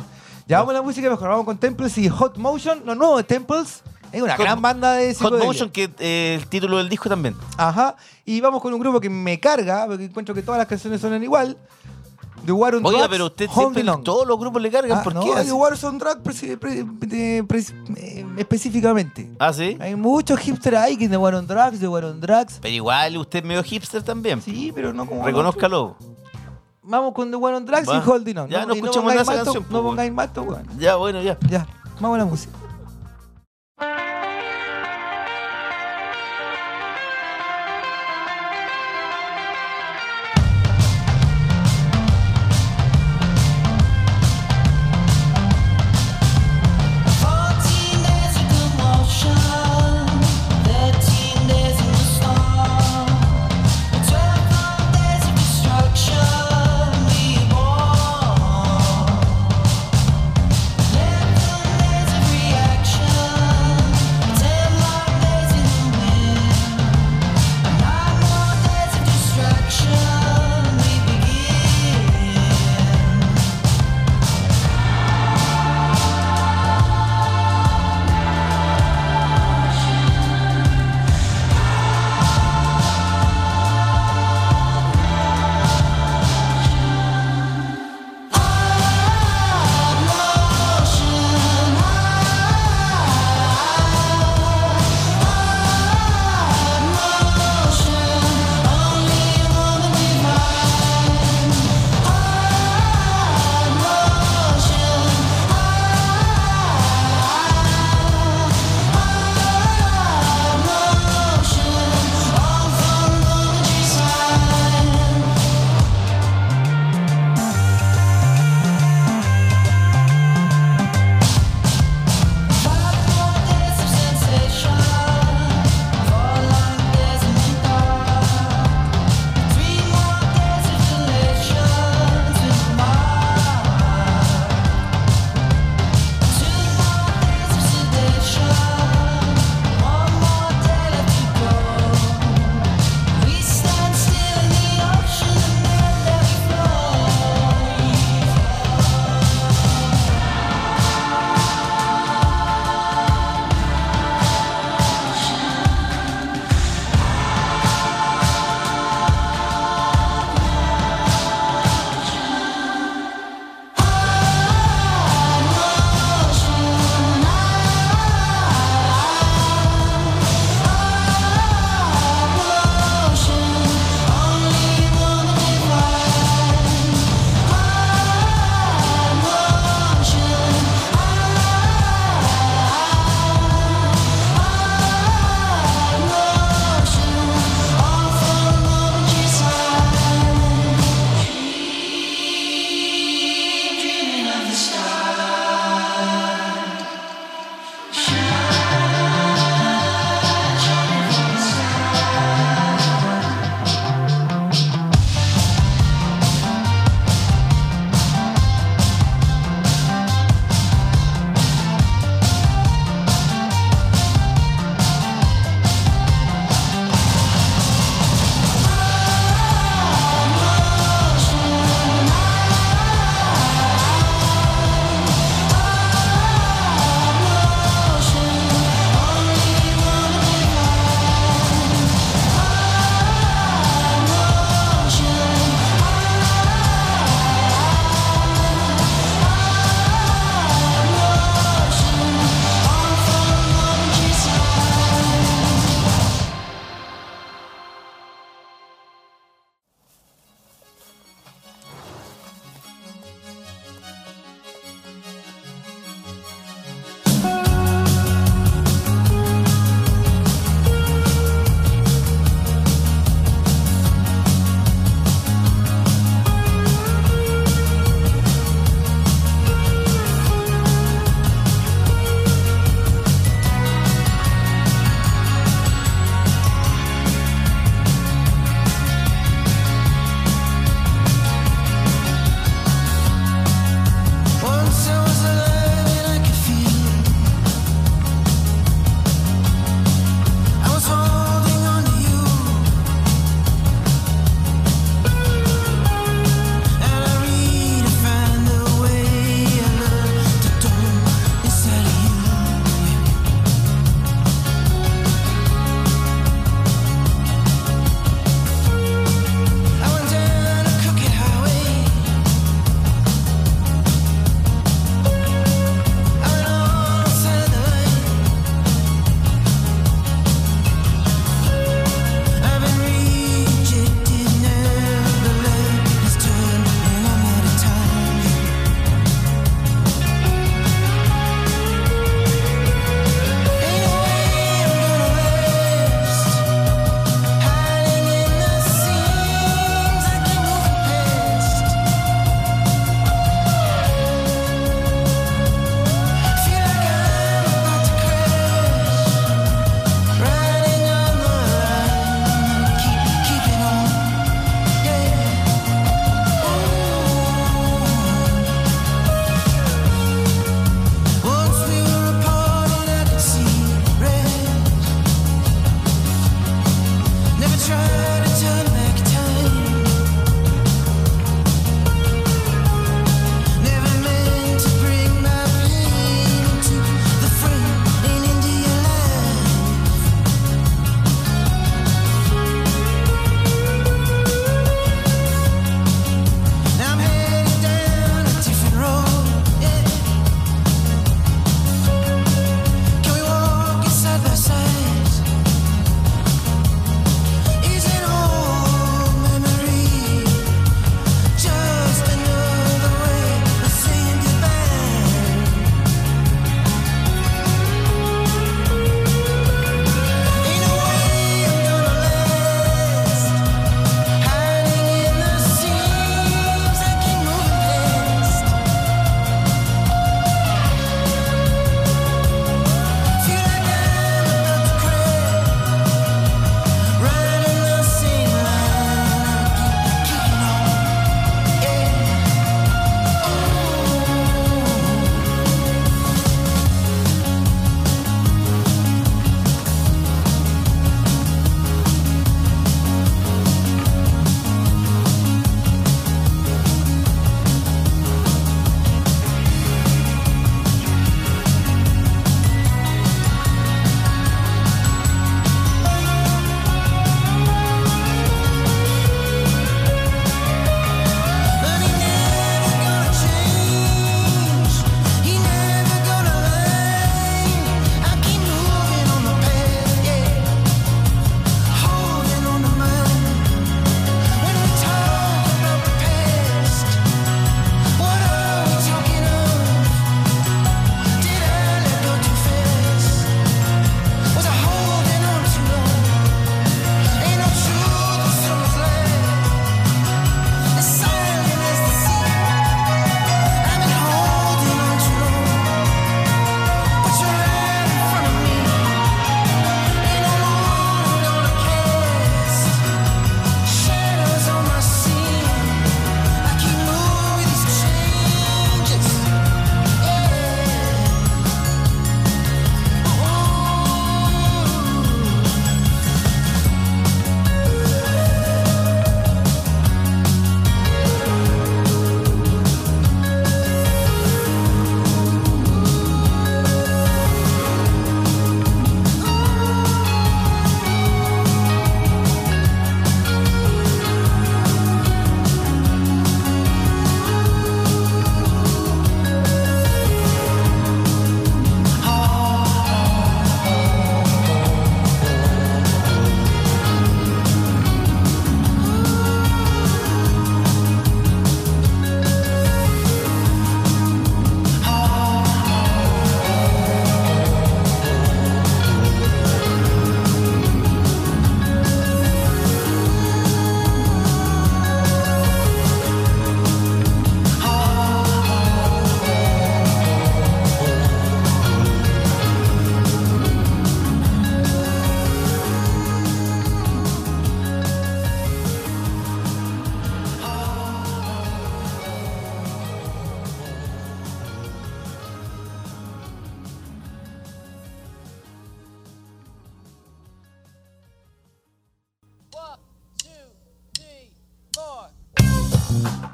Ya vamos a la música mejor. Vamos con Temples y Hot Motion. Lo nuevo de Temples. Es una Hot- gran banda de Hot. Motion, que eh, el título del disco también. Ajá. Y vamos con un grupo que me carga, porque encuentro que todas las canciones suenan igual. The War on Oiga, Drugs, pero usted siempre todos los grupos le cargan. Ah, ¿Por no, qué? The así? War on Drugs pre- pre- pre- eh, específicamente. Ah, sí. Hay muchos hipsters ahí que The War on Drugs, The War on Drugs. Pero igual usted es medio hipster también. Sí, pero no como. Reconózcalo. Vamos con The War on Drugs Va. y Holding On. Ya, no escuchemos pongáis esa canción, No pues, pongáis más, to- weón. Ya, bueno, ya. Ya, vamos a la música.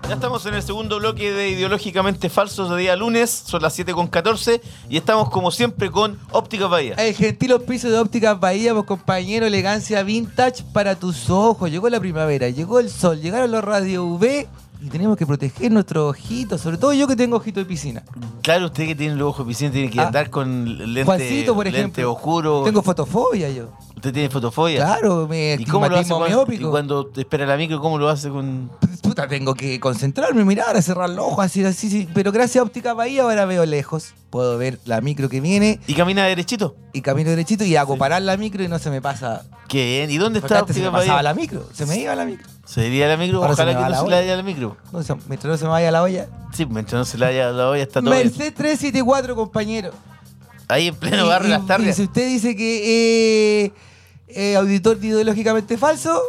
Ya estamos en el segundo bloque de Ideológicamente Falsos de día lunes, son las 7 con 14 y estamos como siempre con Óptica Bahía. El gentil hospicio de ópticas Bahía, pues compañero, elegancia vintage para tus ojos. Llegó la primavera, llegó el sol, llegaron los radio UV y tenemos que proteger nuestros ojitos, sobre todo yo que tengo ojito de piscina. Claro, usted que tiene los ojos eficientes tiene que Ah. andar con lente, Juancito, por lente ejemplo. oscuro. Tengo fotofobia yo. ¿Usted tiene fotofobia? Claro, me ¿Y cómo lo hace cuando, y cuando te espera la micro? ¿Cómo lo hace con...? Puta, tengo que concentrarme, mirar, cerrar los ojos, así, así, sí. Pero gracias a Óptica Bahía ahora veo lejos. Puedo ver la micro que viene ¿Y camina derechito? y camino derechito y hago parar la micro y no se me pasa. Qué bien. ¿Y dónde Porque está antes se me pasaba la micro, se me iba la micro. ¿Se iría la micro? Ahora se Ojalá que no la se le olla. vaya la micro. No, se- mientras no se me vaya la olla. Sí, mientras no se le vaya la olla está todo bien. Merced 374, compañero. Ahí en pleno Y- barrio y- Las. Y si usted dice que eh, eh, auditor de ideológicamente falso,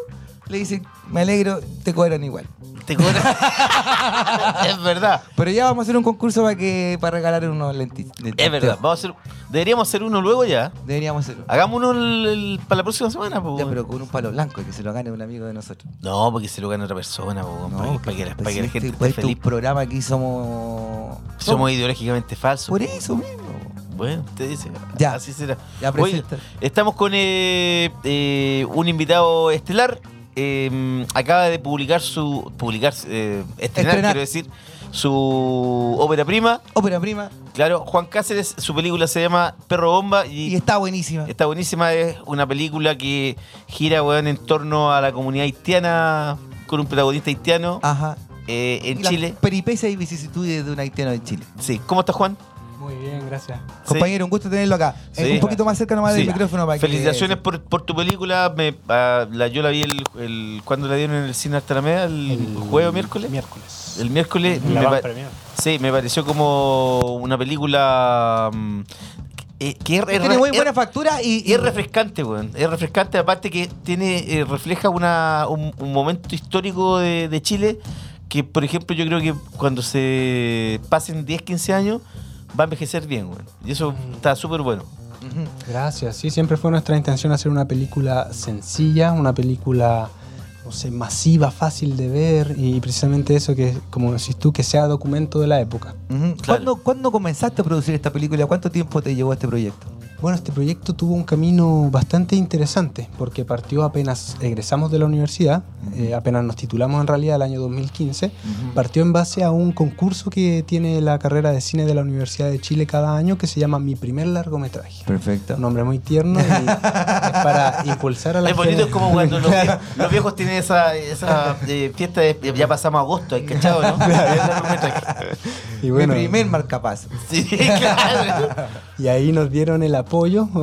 le dicen, me alegro, te cobran igual. Te cobran. *laughs* es verdad. Pero ya vamos a hacer un concurso para que para regalar unos lentes. Es verdad. Vamos a hacer, deberíamos hacer uno luego ya. Deberíamos hacerlo. Hagamos uno el- el- para la próxima semana. po, Ya, pero con un palo blanco, que se lo gane un amigo de nosotros. No, porque se lo gana otra persona, po, weón, para, que- para que, la- para que la pues, gente este- esté pues, este feliz. un programa aquí somos. Somos ideológicamente falsos. Por po. eso mismo. Bueno, usted dice. Ya. Así será. Ya, presenta. estamos con eh, eh, un invitado estelar. Eh, acaba de publicar su. Publicar, eh, estrenar, Estrenar. quiero decir, su ópera prima. Ópera prima. Claro, Juan Cáceres, su película se llama Perro Bomba y, Y está buenísima. está buenísima. Es una película que gira weón, en torno a la comunidad haitiana, con un protagonista haitiano Ajá. eh, en Y las Chile. Peripecias y vicisitudes de un haitiano en Chile. Sí, ¿cómo está Juan? Muy bien, gracias. Compañero, un gusto tenerlo acá. Eh, un poquito más cerca nomás Sí. del micrófono para que- Felicitaciones por, por tu película. Me, ah, la, yo la vi el, el- cuando la dieron en el cine Artalameda, el, jueves o miércoles. Miércoles. El miércoles. La me van sí, me pareció como una película mm, eh, que es, es Tiene muy es- buena factura y, y es refrescante, weón. Es refrescante, aparte que tiene eh, refleja una, un, un momento histórico de, de Chile que, por ejemplo, yo creo que cuando se pasen 10, 15 años va a envejecer bien, weón. Y eso está súper bueno. Gracias. Sí, siempre fue nuestra intención hacer una película sencilla, una película, no sé, masiva, fácil de ver y precisamente eso que, como decís tú, que sea documento de la época. Ujú. ¿Cuándo, cuándo comenzaste a producir esta película? ¿Cuánto tiempo te llevó este proyecto? Bueno, este proyecto tuvo un camino bastante interesante porque partió apenas egresamos de la universidad, eh, apenas nos titulamos en realidad el año 2015, partió en base a un concurso que tiene la carrera de cine de la Universidad de Chile cada año que se llama Mi primer largometraje. Perfecto. Un nombre muy tierno y es para impulsar a la Es bonito, es como cuando los, Claro. viejos, los viejos tienen esa, esa eh, fiesta de ya pasamos agosto, ¿hay cachado, no? Y bueno, Mi primer marcapaso. Sí, claro. y ahí nos dieron el apoyo,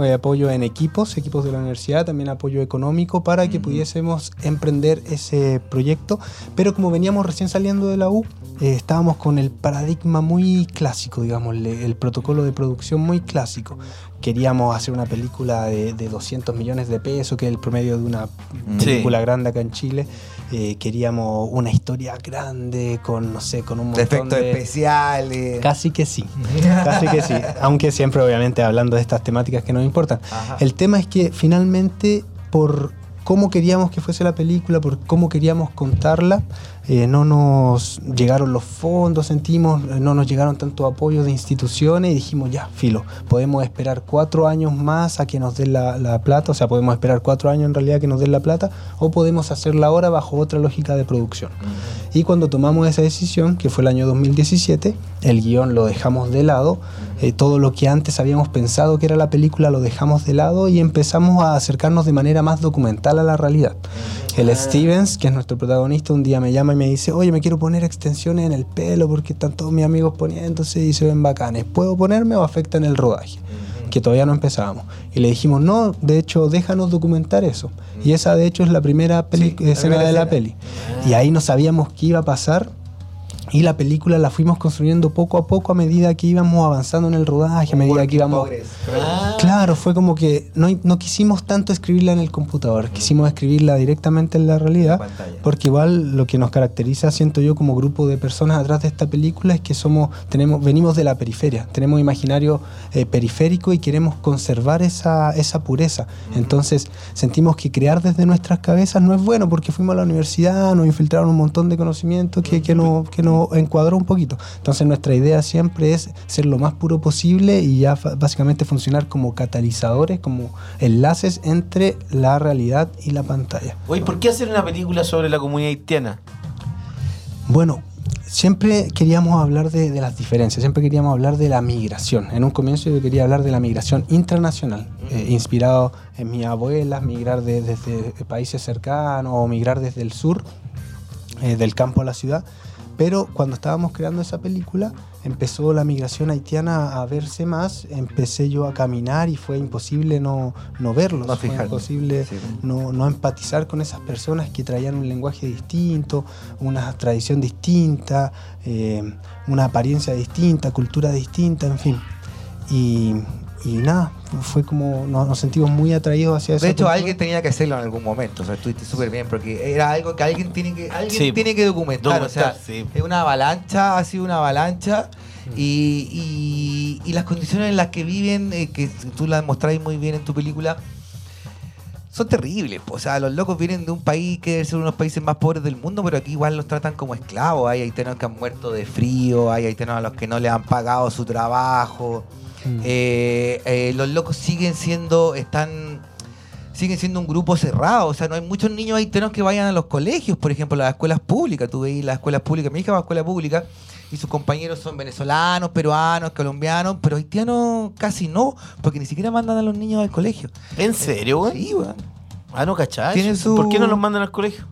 eh, apoyo en equipos, equipos de la universidad, también apoyo económico para que pudiésemos emprender ese proyecto. Pero como veníamos recién saliendo de la U, eh, estábamos con el paradigma muy clásico, digamos, el protocolo de producción muy clásico. Queríamos hacer una película de, de 200 millones de pesos, que es el promedio de una Sí. película grande acá en Chile. Eh, queríamos una historia grande con, no sé, con un montón Efectos de... especiales. Casi que sí, *laughs* casi que sí. Aunque siempre obviamente hablando de estas temáticas que nos importan. Ajá. El tema es que finalmente por cómo queríamos que fuese la película, por cómo queríamos contarla, eh, no nos llegaron los fondos, sentimos, eh, no nos llegaron tanto apoyo de instituciones y dijimos, ya, filo, podemos esperar cuatro años más a que nos den la, la plata, o sea, podemos esperar cuatro años en realidad que nos den la plata, o podemos hacerla ahora bajo otra lógica de producción. Y cuando tomamos esa decisión, que fue el año 2017, el guion lo dejamos de lado, eh, todo lo que antes habíamos pensado que era la película lo dejamos de lado y empezamos a acercarnos de manera más documental a la realidad. El Stevens, que es nuestro protagonista, un día me llama y me dice, oye, me quiero poner extensiones en el pelo porque están todos mis amigos poniéndose y se ven bacanes. ¿Puedo ponerme o afectan el rodaje? Que todavía no empezábamos. Y le dijimos, no, de hecho, déjanos documentar eso. Y esa, de hecho, es la primera peli- Sí, la escena primera de la escena. peli. Y ahí no sabíamos qué iba a pasar. Y la película la fuimos construyendo poco a poco a medida que íbamos avanzando en el rodaje, a medida que íbamos... Claro, fue como que no, no quisimos tanto escribirla en el computador, quisimos escribirla directamente en la realidad, pantalla. porque igual lo que nos caracteriza, siento yo, como grupo de personas atrás de esta película es que somos, tenemos, venimos de la periferia, tenemos imaginario eh, periférico y queremos conservar esa, esa pureza. Entonces sentimos que crear desde nuestras cabezas no es bueno, porque fuimos a la universidad, nos infiltraron un montón de conocimientos que, que, nos, que nos encuadró un poquito. Entonces nuestra idea siempre es ser lo más puro posible y ya básicamente funcionar como catalizadores, como enlaces entre la realidad y la pantalla. Oye, ¿por qué hacer una película sobre la comunidad haitiana? Bueno, siempre queríamos hablar de, de las diferencias, siempre queríamos hablar de la migración. En un comienzo yo quería hablar de la migración intranacional, eh, inspirado en mi abuela, migrar de- desde países cercanos o migrar desde el sur, eh, del campo a la ciudad. Pero cuando estábamos creando esa película, empezó la migración haitiana a verse más, empecé yo a caminar y fue imposible no, no verlos, No fue imposible Sí. no, no empatizar con esas personas que traían un lenguaje distinto, una tradición distinta, eh, una apariencia distinta, cultura distinta, en fin. Y, y nada, fue como nos, nos sentimos muy atraídos hacia eso. De hecho, alguien tenía que hacerlo en algún momento. O sea, estuviste súper bien porque era algo que alguien tiene que, alguien Sí, tiene que documentar. O sea, sí. es una avalancha, ha sido una avalancha. Y, y- y las condiciones en las que viven, eh, que tú las mostráis muy bien en tu película, son terribles. O sea, los locos vienen de un país que debe ser uno de los países más pobres del mundo, pero aquí igual los tratan como esclavos. Hay haitianos que han muerto de frío, hay haitianos a los que no le han pagado su trabajo. Mm. Eh, eh, los locos siguen siendo, están, siguen siendo un grupo cerrado. O sea, no hay muchos niños haitianos que vayan a los colegios, por ejemplo, a las escuelas públicas. Tú veis las escuelas públicas, mi hija va a escuela pública y sus compañeros son venezolanos, peruanos, colombianos, pero haitianos casi no, porque ni siquiera mandan a los niños al colegio. ¿En serio, weón? Sí, weón. Ah, no, ¿cachai? Su- ¿Por qué no los mandan al colegio?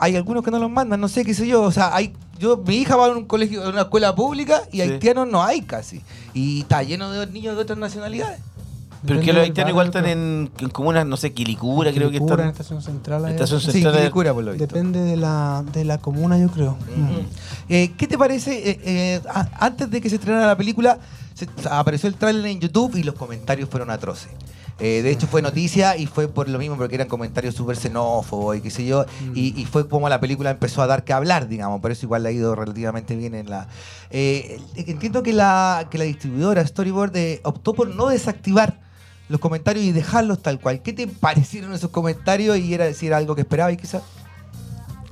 Hay algunos que no los mandan, no sé qué sé yo. O sea, hay, yo, mi hija va a un colegio, a una escuela pública y Sí. haitianos no hay casi. Y está lleno de niños de otras nacionalidades. Pero es que los haitianos igual están en, en comunas, no sé, Quilicura, creo que Quilicura, están. en Estación Central. Estación. Sí, Central es- Quilicura, por lo visto. Depende de la, de la comuna, yo creo. Ujú. Eh, ¿Qué te parece? eh, eh, antes de que se estrenara la película, se- apareció el tráiler en YouTube y los comentarios fueron atroces. Eh, de hecho fue noticia y fue por lo mismo porque eran comentarios súper xenófobos y qué sé yo. Y, y fue como la película empezó a dar que hablar, digamos. Por eso igual le ha ido relativamente bien en la... Eh, entiendo que la, que la distribuidora Storyboard eh, optó por no desactivar los comentarios y dejarlos tal cual. ¿Qué te parecieron esos comentarios y era decir algo que esperaba y quizás?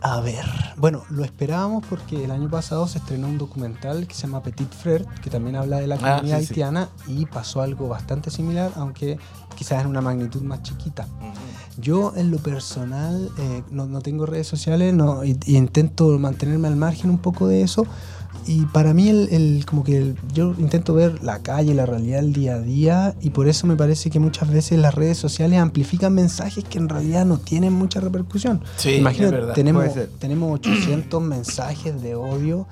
A ver, bueno, lo esperábamos porque el año pasado se estrenó un documental que se llama Petit Frère, que también habla de la Ah, comunidad sí. haitiana y pasó algo bastante similar, aunque quizás en una magnitud más chiquita. Yo en lo personal eh, no, no tengo redes sociales no, y, y intento mantenerme al margen un poco de eso. Y para mí, el, el- como que el- yo intento ver la calle, la realidad del día a día, y por eso me parece que muchas veces las redes sociales amplifican mensajes que en realidad no tienen mucha repercusión. Sí, Imagínate, es verdad. tenemos, tenemos 800 *clears throat* mensajes de odio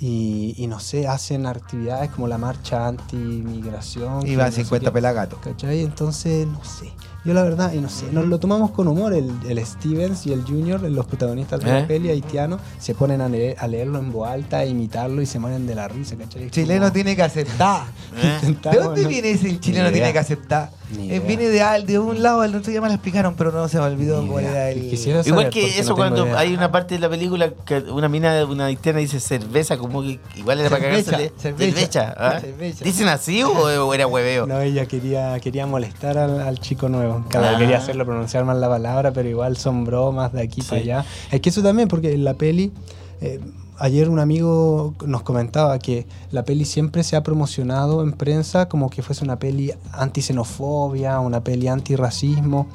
y, y no sé, hacen actividades como la marcha anti-migración. no sé 50 qué. pelagatos. ¿Cachai? Entonces, no sé. Yo la verdad, y no sé, nos lo tomamos con humor. El, el Stevens y el Junior, los protagonistas de ¿Eh? la peli haitianos, se ponen a, leer- a leerlo en voz alta, a imitarlo y se mueren de la risa, ¿cachai? Chileno como- tiene que aceptar. *laughs* ¿Eh? ¿De dónde viene ese el chileno tiene que aceptar? Eh, viene de, al- de un lado, el otro día me lo explicaron, pero no se me olvidó Ni cuál idea. era el. Quisiera Igual que porque eso no tengo cuando idea. hay una parte de la película que una mina, una haitiana dice cerveza, como que igual era para Cerveza, cagársele. cerveza, Cerveza, ¿ah? cerveza. ¿Dicen así o, o era hueveo? No, ella quería, quería molestar al, al chico nuevo. Claro, Ah. quería hacerlo pronunciar mal la palabra, pero igual son bromas de aquí Sí. para allá. Es que eso también, porque en la peli, eh, ayer un amigo nos comentaba que la peli siempre se ha promocionado en prensa como que fuese una peli anti-xenofobia, una peli anti-racismo.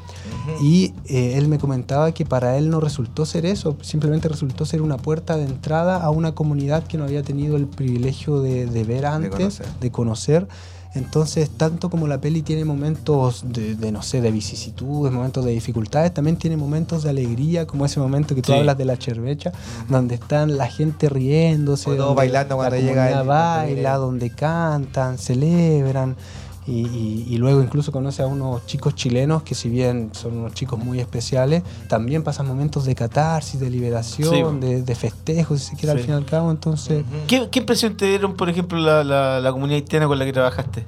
Y eh, él me comentaba que para él no resultó ser eso, simplemente resultó ser una puerta de entrada a una comunidad que no había tenido el privilegio de, de ver antes, conocer. de conocer. Entonces, tanto como la peli tiene momentos de, de, no sé, de vicisitudes, momentos de dificultades, también tiene momentos de alegría, como ese momento que tú Sí. hablas de la chervecha, donde están la gente riéndose, O donde bailando cuando la llega el- baila, donde cantan, celebran. Y, y- y luego incluso conoce a unos chicos chilenos que si bien son unos chicos muy especiales, también pasan momentos de catarsis, de liberación, Sí. de, de festejo, si se quiere Sí. al fin y al cabo. Entonces, ¿Qué, qué impresión te dieron, por ejemplo, la, la, la comunidad haitiana con la que trabajaste?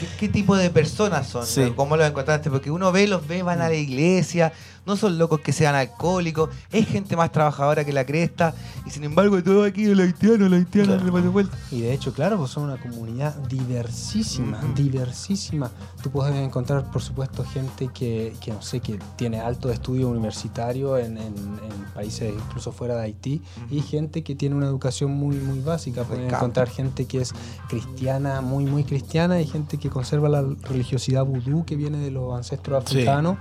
¿Qué, qué tipo de personas son? Sí. ¿Cómo los encontraste? Porque uno ve, los ve, van a la iglesia, no son locos que sean alcohólicos, es gente más trabajadora que la cresta, y sin embargo todo aquí el haitiano, el haitiano, Claro. pasa vuelta. Y de hecho, claro, pues son una comunidad diversísima, Ujú. diversísima. Tú puedes encontrar, por supuesto, gente que, que no sé, que tiene alto estudio universitario en, en- en países incluso fuera de Haití, y gente que tiene una educación muy, muy básica. Puedes encontrar gente que es cristiana, muy, muy cristiana, y gente que conserva la religiosidad vudú que viene de los ancestros Sí. africanos.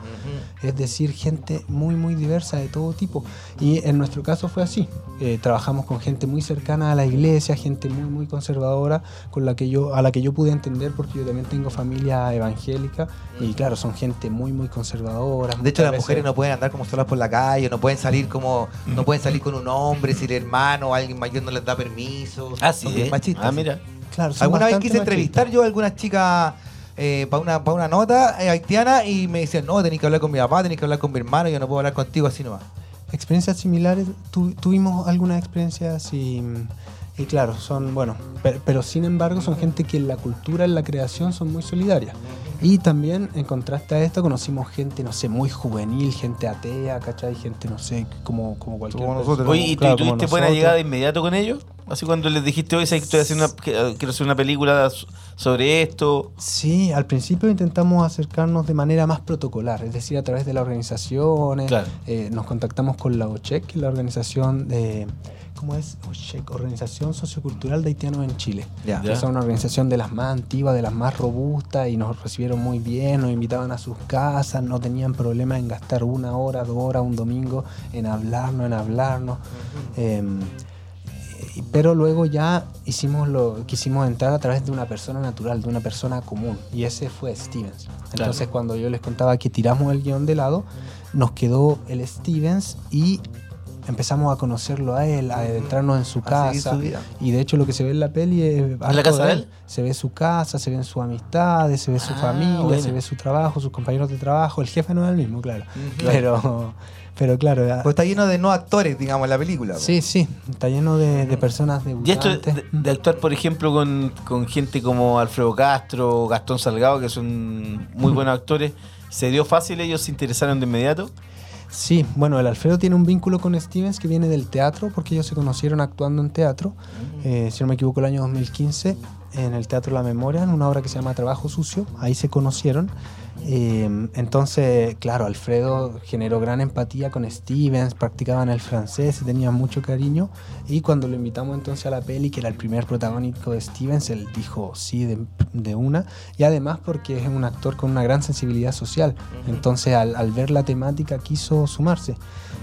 Es decir, gente muy, muy diversa de todo tipo. Y en nuestro caso fue así. Eh, trabajamos con gente muy cercana a la iglesia, gente muy, muy conservadora, con la que yo, a la que yo pude entender porque yo también tengo familia evangélica. Y claro, son gente muy, muy conservadora. De hecho, las veces- mujeres no pueden andar como solas por la calle, no pueden salir como, no pueden salir con un hombre si el hermano o alguien mayor no les da permiso. Ah, Son sí. ¿eh? machistas, Ah, mira. Claro, Alguna vez quise entrevistar yo a algunas chicas para una, pa' una nota eh, haitiana y me decían, no, tenés que hablar con mi papá, tenés que hablar con mi hermano, yo no puedo hablar contigo así nomás. Experiencias similares, tu- tuvimos alguna experiencia así mm, Y claro, son, bueno, pero, pero sin embargo son gente que en la cultura, en la creación son muy solidarias. Y también, en contraste a esto, conocimos gente, no sé, muy juvenil, gente atea, ¿cachai? Gente, no sé, como, como cualquier Como persona. nosotros. Oye, ¿y tú Claro, tuviste buena llegada de inmediato con ellos? Así cuando les dijiste, hoy estoy haciendo una, quiero hacer una película so- sobre esto. Sí, al principio intentamos acercarnos de manera más protocolar, es decir, a través de las organizaciones. Claro. Eh, nos contactamos con la OCHEC, que es la organización de. ¿Cómo es? OCHEC, Organización Sociocultural de Haitianos en Chile. Ya. Que Es una organización de las más antiguas, de las más robustas, y nos recibieron muy bien, nos invitaban a sus casas, no tenían problema en gastar una hora, dos horas, un domingo en hablarnos, en hablarnos. Pero luego ya hicimos lo quisimos entrar a través de una persona natural, de una persona común, y ese fue Stevens. Entonces cuando yo les contaba que tiramos el guion de lado, nos quedó el Stevens y empezamos a conocerlo a él, a adentrarnos en su casa. Y de hecho lo que se ve en la peli es... la harto casa de él? Se ve su casa, se ven sus amistades, se ve su Ah, familia, bueno. se ve su trabajo, sus compañeros de trabajo. El jefe no es el mismo, claro. Pero, *laughs* pero claro, Pues está lleno de no actores, digamos, la película. Sí, sí, está lleno de, de personas Y esto de, de- de actuar, por ejemplo, con, con gente como Alfredo Castro, Gastón Salgado, que son muy *laughs* buenos actores, ¿se dio fácil? ¿Ellos se interesaron de inmediato? Sí, bueno, el Alfredo tiene un vínculo con Stevens que viene del teatro, porque ellos se conocieron actuando en teatro, eh, si no me equivoco, el año 2015, en el Teatro La Memoria, en una obra que se llama Trabajo Sucio, ahí se conocieron. Eh, entonces, claro, Alfredo generó gran empatía con Stevens, practicaban el francés y tenían mucho cariño. Y cuando lo invitamos entonces a la peli, que era el primer protagónico de Stevens, él dijo sí de, de una. Y además porque es un actor con una gran sensibilidad social. Entonces, al, al ver la temática, quiso sumarse.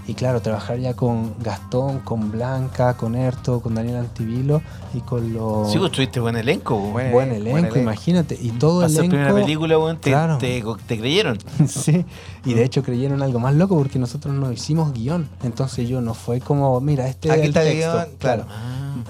Y claro, trabajar ya con Gastón, con Blanca, con Erto, con Daniel Antivilo y con los... Sí, pues tuviste buen elenco. Buen buen elenco, elenco, buen elenco. imagínate. Y todo el elenco... primera película, weón, te, Claro. te, te creyeron. *laughs* sí, y de hecho creyeron algo más loco porque nosotros no hicimos guion. Entonces yo no fue como, mira, este es Aquí el está el texto. guion, claro.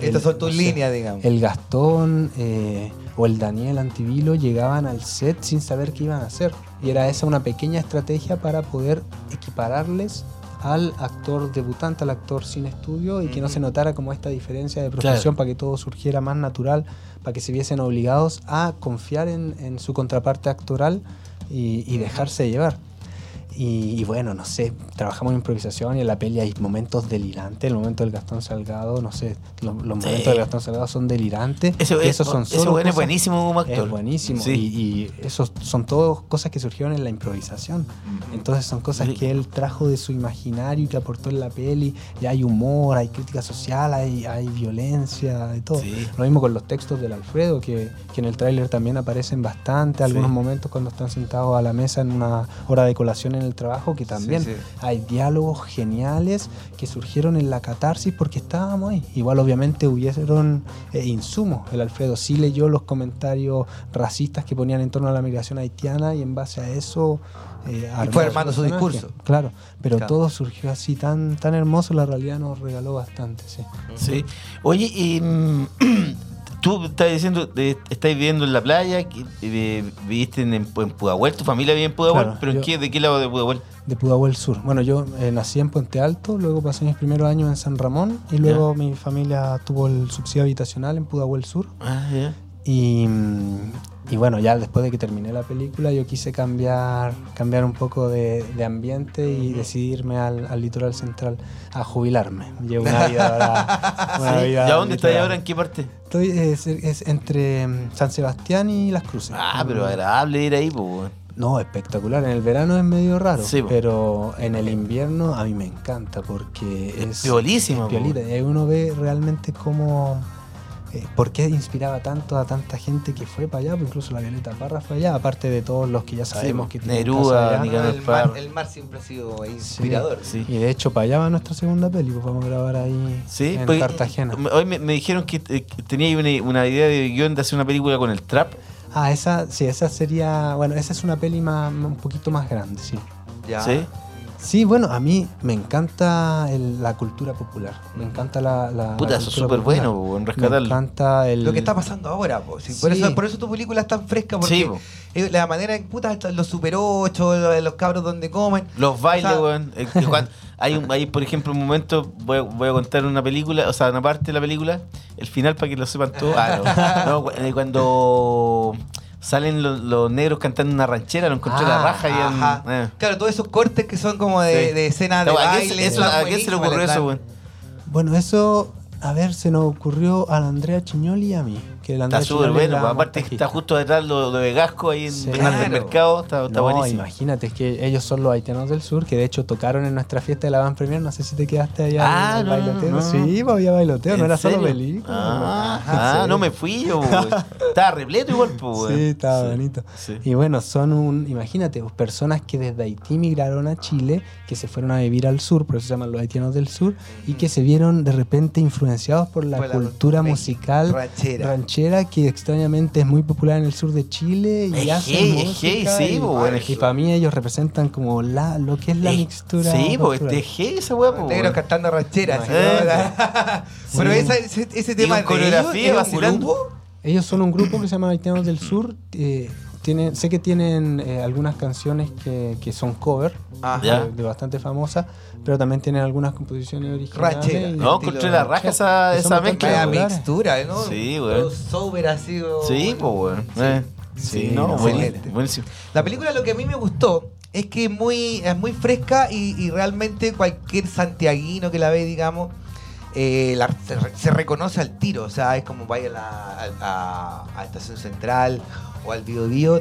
Estas son tus no sé, líneas, digamos. El Gastón eh, o el Daniel Antivilo llegaban al set sin saber qué iban a hacer. Y era esa una pequeña estrategia para poder equipararles al actor debutante, al actor sin estudio y que no se notara como esta diferencia de profesión para que todo surgiera más natural, para que se viesen obligados a confiar en, en su contraparte actoral y, y dejarse llevar. Y, y bueno, no sé, trabajamos en improvisación y en la peli hay momentos delirantes. El momento del Gastón Salgado, no sé, los, los Sí. momentos del Gastón Salgado son delirantes. Ese, y esos son solo weón es buenísimo como actor. Es buenísimo. Sí. Y, y esos son todas cosas que surgieron en la improvisación. Entonces son cosas Sí. que él trajo de su imaginario y que aportó en la peli. Y hay humor, hay crítica social, hay, hay violencia, de todo. Lo mismo con los textos del Alfredo, que, que en el tráiler también aparecen bastante. Algunos momentos cuando están sentados a la mesa en una hora de colación en el trabajo, que también sí. hay diálogos geniales que surgieron en la catarsis porque estábamos ahí. Igual obviamente hubieron eh, insumos. El Alfredo sí leyó los comentarios racistas que ponían en torno a la migración haitiana y en base a eso... eh, armó fue armando su discurso. Claro, pero Claro. todo surgió así tan, tan hermoso, la realidad nos regaló bastante, sí. Sí. Oye, y, mm, *clears throat* tú estás diciendo, estás viviendo en la playa, viviste en, en Pudahuel, tu familia vive en Pudahuel, Claro, pero ¿en qué, ¿de qué lado de Pudahuel? de Pudahuel Sur. Bueno, yo eh, nací en Puente Alto, luego pasé mis primeros años en San Ramón y luego mi familia tuvo el subsidio habitacional en Pudahuel Sur. Ah, ya. Y, y bueno, ya después de que terminé la película, yo quise cambiar, cambiar un poco de, de ambiente y decidirme al, al litoral central a jubilarme. Llevo una vida ahora. *laughs* una Sí. vida ¿Ya dónde estás ahora? ¿En qué parte? Estoy es, es entre mm, San Sebastián y Las Cruces. Ah, pero agradable ir ahí, pues. No, espectacular. En el verano es medio raro, Sí, pero en el invierno a mí me encanta porque Es es, piolísima, es piolita. Y ahí uno ve realmente cómo, eh, por qué inspiraba tanto a tanta gente que fue para allá, pues incluso la Violeta Parra fue allá, aparte de todos los que ya sabemos po. que tienen Neruda, casa allá. El, mar, el mar siempre ha sido inspirador. Sí. Y de hecho para allá va nuestra segunda peli, pues vamos a grabar ahí Sí, en pues, Cartagena. Hoy me, me dijeron que, eh, que tenía una, una idea de guion de hacer una película con el trap. Ah, esa, sí, esa sería, bueno, esa es una peli más, un poquito más grande, sí. Ya. ¿Sí? Sí, bueno, a mí me encanta el- la cultura popular. Me encanta la. la Puta, la eso es súper bueno, Me encanta el. Lo que está pasando ahora, po. Sí, Por, eso, por eso tu película es tan fresca, porque Sí, eh, la manera en puta los super 8, los, cabros donde comen. Los bailes, O sea, weón. Cuan- *laughs* hay, un, hay, por ejemplo, un momento, voy, a- voy a contar una película, o sea, una parte de la película, el final para que lo sepan todos. Ah, no. *laughs* No, cu- eh, cuando salen los, los negros cantando una ranchera, lo encontré la Ah, raja y en- eh. Claro, todos esos cortes que son como de, Sí. de escenas de No, ¿a quién baile. eso- ¿A quién se le ocurrió eso, weón? Bueno, eso. A ver, se nos ocurrió a la Andrea Chiñoli y a mí. Que Andrea Está súper bueno, pues, aparte que está justo detrás lo de Vegasco ahí en Sí. Claro. Mercado, está, está no, buenísimo. imagínate, es que ellos son los haitianos del sur, que de hecho tocaron en nuestra fiesta de la Van Premier. No sé si te quedaste allá Ah, en el no, bailoteo. no. Sí, pues, había bailoteo, no ¿En era solo película. Ah, Ajá, ah, *laughs* sí. no me fui yo. Estaba repleto igual, pues. Sí, estaba Sí, bonito. sí. Y bueno, son un, imagínate, pues, personas que desde Haití migraron a Chile, que se fueron a vivir al sur, por eso se llaman los haitianos del sur, y que se vieron de repente influenciados por la Por la cultura musical ranchera. ranchera, que extrañamente es muy popular en el sur de Chile y Es hacen gay, es música gay, sí, y, pues, bueno, y para mí ellos representan como la lo que es la Eh, mixtura. Sí, pues, este gay esa weá. Negros weón. cantando rancheras. ¿sí, Eh. *laughs* no? Pero Sí. esa- ese, ese Y tema ellos, coreografía, ¿es un vacilando. grupo? Ellos son un grupo que se llama Haitianos del Sur. eh, tienen, sé que tienen eh, algunas canciones que, que son cover, Ajá. Ya. de, de bastante famosas, pero también tienen algunas composiciones originales. Ranchera. No, encontré la raja esa, esa mezcla. Mixtura, ¿no? Sí, Todo weón. sober así. o- Sí, pues, weón. Eh, Sí, Sí, no, no, buenísimo, excelente. buenísimo. La película lo que a mí me gustó es que es muy, es muy fresca y, y realmente cualquier santiaguino que la ve, digamos, eh, la- se, re- se reconoce al tiro. O sea, es como vaya a, la- a- a Estación Central o al Bio Bio.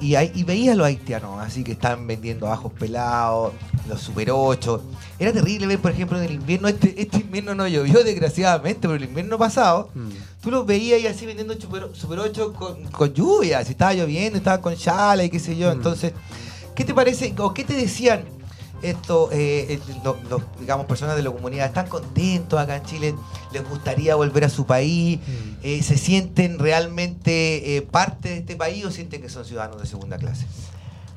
Y, ahí- y veía a los haitianos, así que estaban vendiendo ajos pelados, los Super 8. Era terrible ver, por ejemplo, en el invierno, este, este invierno no llovió desgraciadamente, pero el invierno pasado, Mm. tú los veías ahí así vendiendo Super, Super 8 con, con lluvia, si estaba lloviendo, estaban con chala y qué sé yo. Mm. Entonces, ¿qué te parece o qué te decían esto, eh, eh, los, los, digamos, personas de la comunidad? ¿Están contentos acá en Chile? ¿Les gustaría volver a su país? Mm. Eh, ¿Se sienten realmente eh, parte de este país o sienten que son ciudadanos de segunda clase?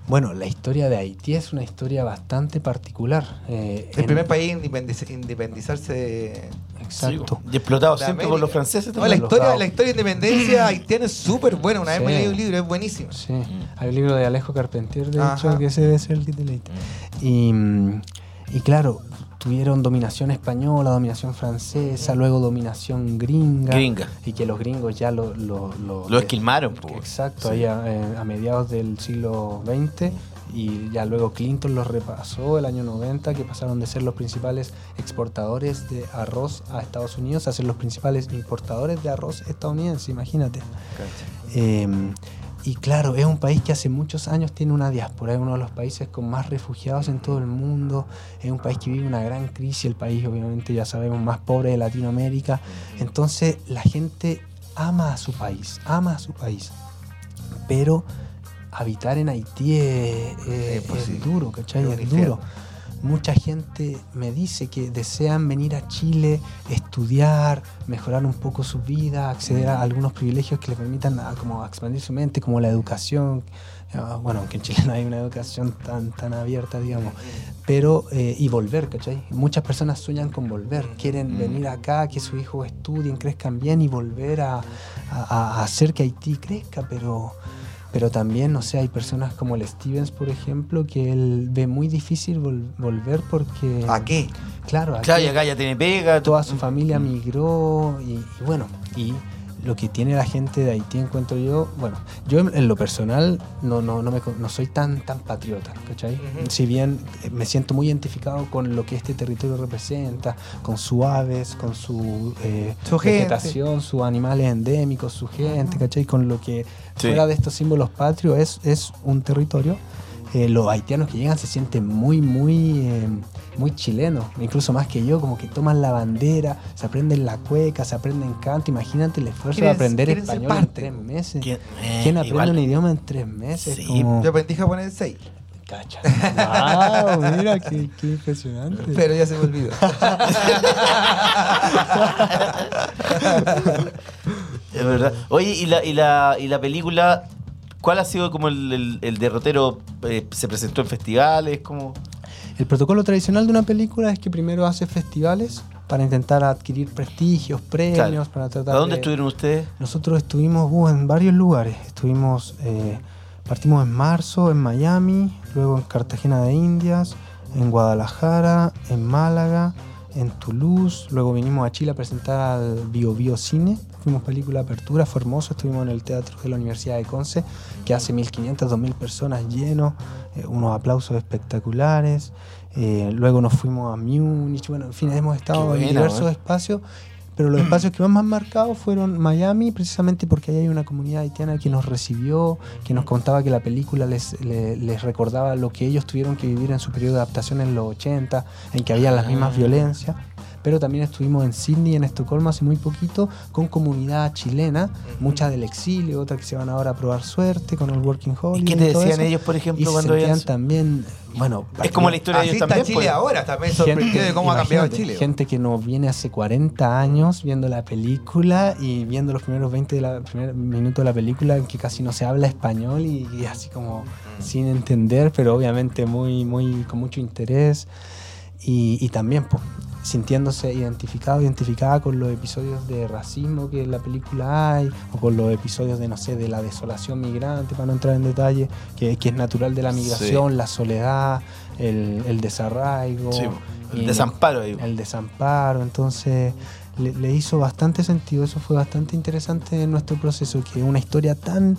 Bueno, la historia de Haití es una historia bastante particular. eh, El en- primer país en independiz- independizarse de... Exacto. Y explotado de siempre América. por los franceses No, la, también. historia, Los- la historia de independencia *clears throat* haitiana es súper buena. Una vez me Sí. leí un libro, es buenísimo. Sí, hay un libro de Alejo Carpentier, de Ajá. hecho, que ese debe ser el que te. Y, y claro, tuvieron dominación española, dominación francesa, luego dominación gringa. Gringa. Y que los gringos ya lo... Lo, lo- Lo esquilmaron, po. Exacto, Sí. ahí a, eh, a mediados del siglo XX. Y ya luego Clinton los repasó el año 90, que pasaron de ser los principales exportadores de arroz a Estados Unidos a ser los principales importadores de arroz estadounidense, imagínate. Eh, y claro, es un país que hace muchos años tiene una diáspora, es uno de los países con más refugiados en todo el mundo, es un país que vive una gran crisis, el país obviamente ya sabemos más pobre de Latinoamérica, entonces la gente ama a su país, ama a su país, pero habitar en Haití es, es- Es posible. es duro, ¿cachai? Es duro. Mucha gente me dice que desean venir a Chile, estudiar, mejorar un poco su vida, acceder a algunos privilegios que les permitan a, como expandir su mente, como la educación. Ah, Bueno, aunque en Chile no hay una educación tan, tan abierta, digamos. Pero, eh, y volver, ¿cachai? Muchas personas sueñan con volver, quieren venir acá, que sus hijos estudien, crezcan bien y volver a, a- a hacer que Haití crezca, pero pero también, no sé, hay personas como el Stevens, por ejemplo, que él ve muy difícil vol- volver porque... ¿A qué? Claro, aquí Claro, y acá ya tiene pega. toda su familia migró y, y bueno, y lo que tiene la gente de Haití, encuentro yo, bueno, yo en, en lo personal no, no, no, me, no soy tan, tan patriota, ¿cachai? Ujú. Si bien eh, me siento muy identificado con lo que este territorio representa, con sus aves, con su, eh, Su vegetación, sus animales endémicos, su gente, ¿cachai? Con lo que Sí. fuera de estos símbolos patrios es, es un territorio. Eh, los haitianos que llegan se sienten muy, muy, eh, muy chilenos, incluso más que yo, como que toman la bandera, se aprenden la cueca, se aprenden canto. Imagínate el esfuerzo de aprender español en tres meses. ¿Quién, eh, ¿Quién aprende igual. un idioma en tres meses? Sí, Como- Yo aprendí japonés 6, Cacha. Wow, mira, qué, qué impresionante. pero ya se me olvidó. *laughs* *laughs* Es verdad. Oye, ¿y la, y la, y la película, cuál ha sido como el, el- el derrotero? Eh, ¿Se presentó en festivales? como El protocolo tradicional de una película es que primero hace festivales para intentar adquirir prestigios, premios, Claro. para tratar ¿A dónde de- estuvieron ustedes? Nosotros estuvimos uh, en varios lugares. Estuvimos, eh, partimos en marzo en Miami, luego en Cartagena de Indias, en Guadalajara, en Málaga, en Toulouse, luego vinimos a Chile a presentar al Bio Bio Cine. Fuimos película apertura, fue hermoso. Estuvimos en el Teatro de la Universidad de Conce, que hace 1.500, 2.000 personas llenos, eh, unos aplausos espectaculares. Eh, luego nos fuimos a Múnich, bueno, en fin, hemos estado en diversos weón. espacios, pero los espacios que más me han marcado fueron Miami, precisamente porque ahí hay una comunidad haitiana que nos recibió, que nos contaba que la película les, le- les recordaba lo que ellos tuvieron que vivir en su periodo de adaptación en los 80, en que había las mismas Ah. violencias. Pero también estuvimos en Sydney, en Estocolmo, hace muy poquito, con comunidad chilena, mucha del exilio, otra que se van ahora a probar suerte con el Working ¿Y Holiday. qué te y decían eso. ellos, por Y ejemplo, se cuando sentían veían? también, bueno, Es como la historia de ellos también. Chile pues. ahora, también sorprendido de cómo ha cambiado Chile. Gente que no viene hace 40 años viendo la película y viendo los primeros 20 de la, primer minutos de la película en que casi no se habla español y, y así como sin entender, pero obviamente muy, muy, con mucho interés. Y, y también pues, sintiéndose identificado, identificada con los episodios de racismo que en la película hay, o con los episodios de, no sé, de la desolación migrante, para no entrar en detalle, que, que es natural de la migración, la soledad, el, el desarraigo. Sí, el y desamparo ahí. el desamparo, entonces le, le hizo bastante sentido, eso fue bastante interesante en nuestro proceso, que una historia tan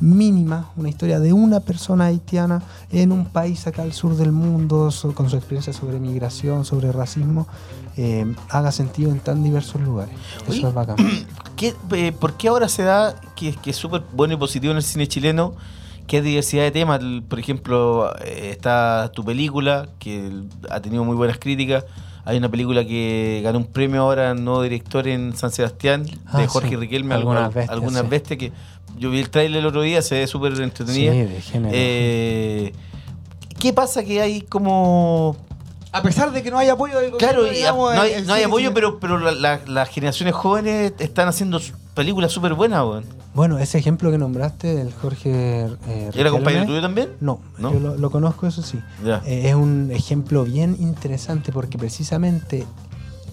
mínima, una historia de una persona haitiana en un país acá al sur del mundo, so- con su experiencia sobre migración, sobre racismo, eh, haga sentido en tan diversos lugares. Eso es bacán. *clears throat* ¿Qué, eh, ¿Por qué ahora se da que, que es súper bueno y positivo en el cine chileno? Que hay diversidad de temas. Por ejemplo, eh, está tu película, que ha tenido muy buenas críticas. Hay una película que ganó un premio ahora, nuevo director en San Sebastián, de Ah, Jorge sí. Riquelme, Algunas Al- bestias, algunas sí. bestias que yo vi el trailer el otro día, se ve súper entretenida. Sí, de género. Eh, ¿Qué pasa que hay como A pesar de que no hay apoyo del gobierno, Claro, digamos, no hay, el- el no hay cine apoyo, pero, pero la- la- las generaciones jóvenes están haciendo películas súper buenas, weón. Bueno, ese ejemplo que nombraste del Jorge... eh, ¿Era compañero tuyo también? No, ¿No? yo lo, lo conozco, eso sí. Ya. Eh, es un ejemplo bien interesante porque precisamente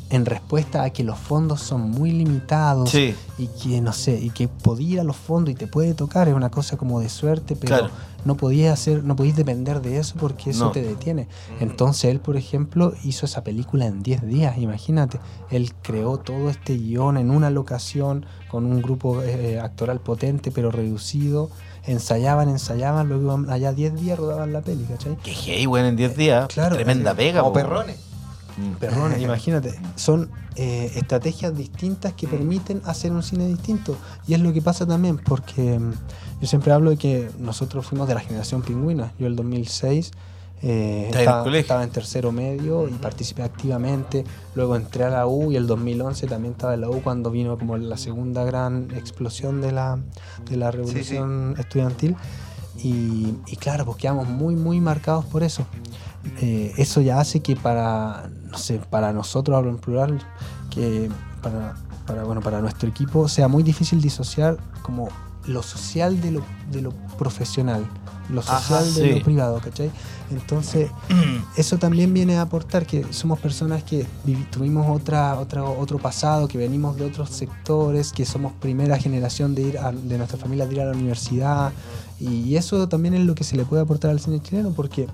en respuesta a que los fondos son muy limitados Sí. y que no sé, y que podía ir a los fondos y te puede tocar, es una cosa como de suerte, pero Claro. No podías hacer, no podías depender de eso porque eso No. te detiene. Entonces él, por ejemplo, hizo esa película en 10 días, imagínate. Él creó todo este guion en una locación con un grupo eh, actoral potente pero reducido. Ensayaban, ensayaban, luego iban allá 10 días rodaban la peli, ¿cachai? Que hey, weón, en 10 días. Claro, Tremenda eh, pega, Como po. perrones. Mm. Perrones, *laughs* imagínate. Son eh, estrategias distintas que permiten hacer un cine distinto. Y es lo que pasa también, porque mm, yo siempre hablo de que nosotros fuimos de la generación pingüina. Yo el 2006 eh, Estaba en el estaba, colegio. estaba en tercero medio y participé activamente. Luego entré a la U y el 2011 también estaba en la U cuando vino como la segunda gran explosión de la, de la revolución estudiantil. Y, y claro, pues quedamos muy, muy marcados por eso. Eh, eso ya hace que para, no sé, para nosotros, hablo en plural, que para, para, bueno, para nuestro equipo sea muy difícil disociar como lo social de lo, de lo profesional, lo Ajá, social de lo privado, ¿cachai? Entonces, *clears throat* eso también viene a aportar que somos personas que tuvimos otra, otra, otro pasado, que venimos de otros sectores, que somos primera generación de ir a- de nuestra familia de ir a la universidad, y eso también es lo que se le puede aportar al cine chileno, porque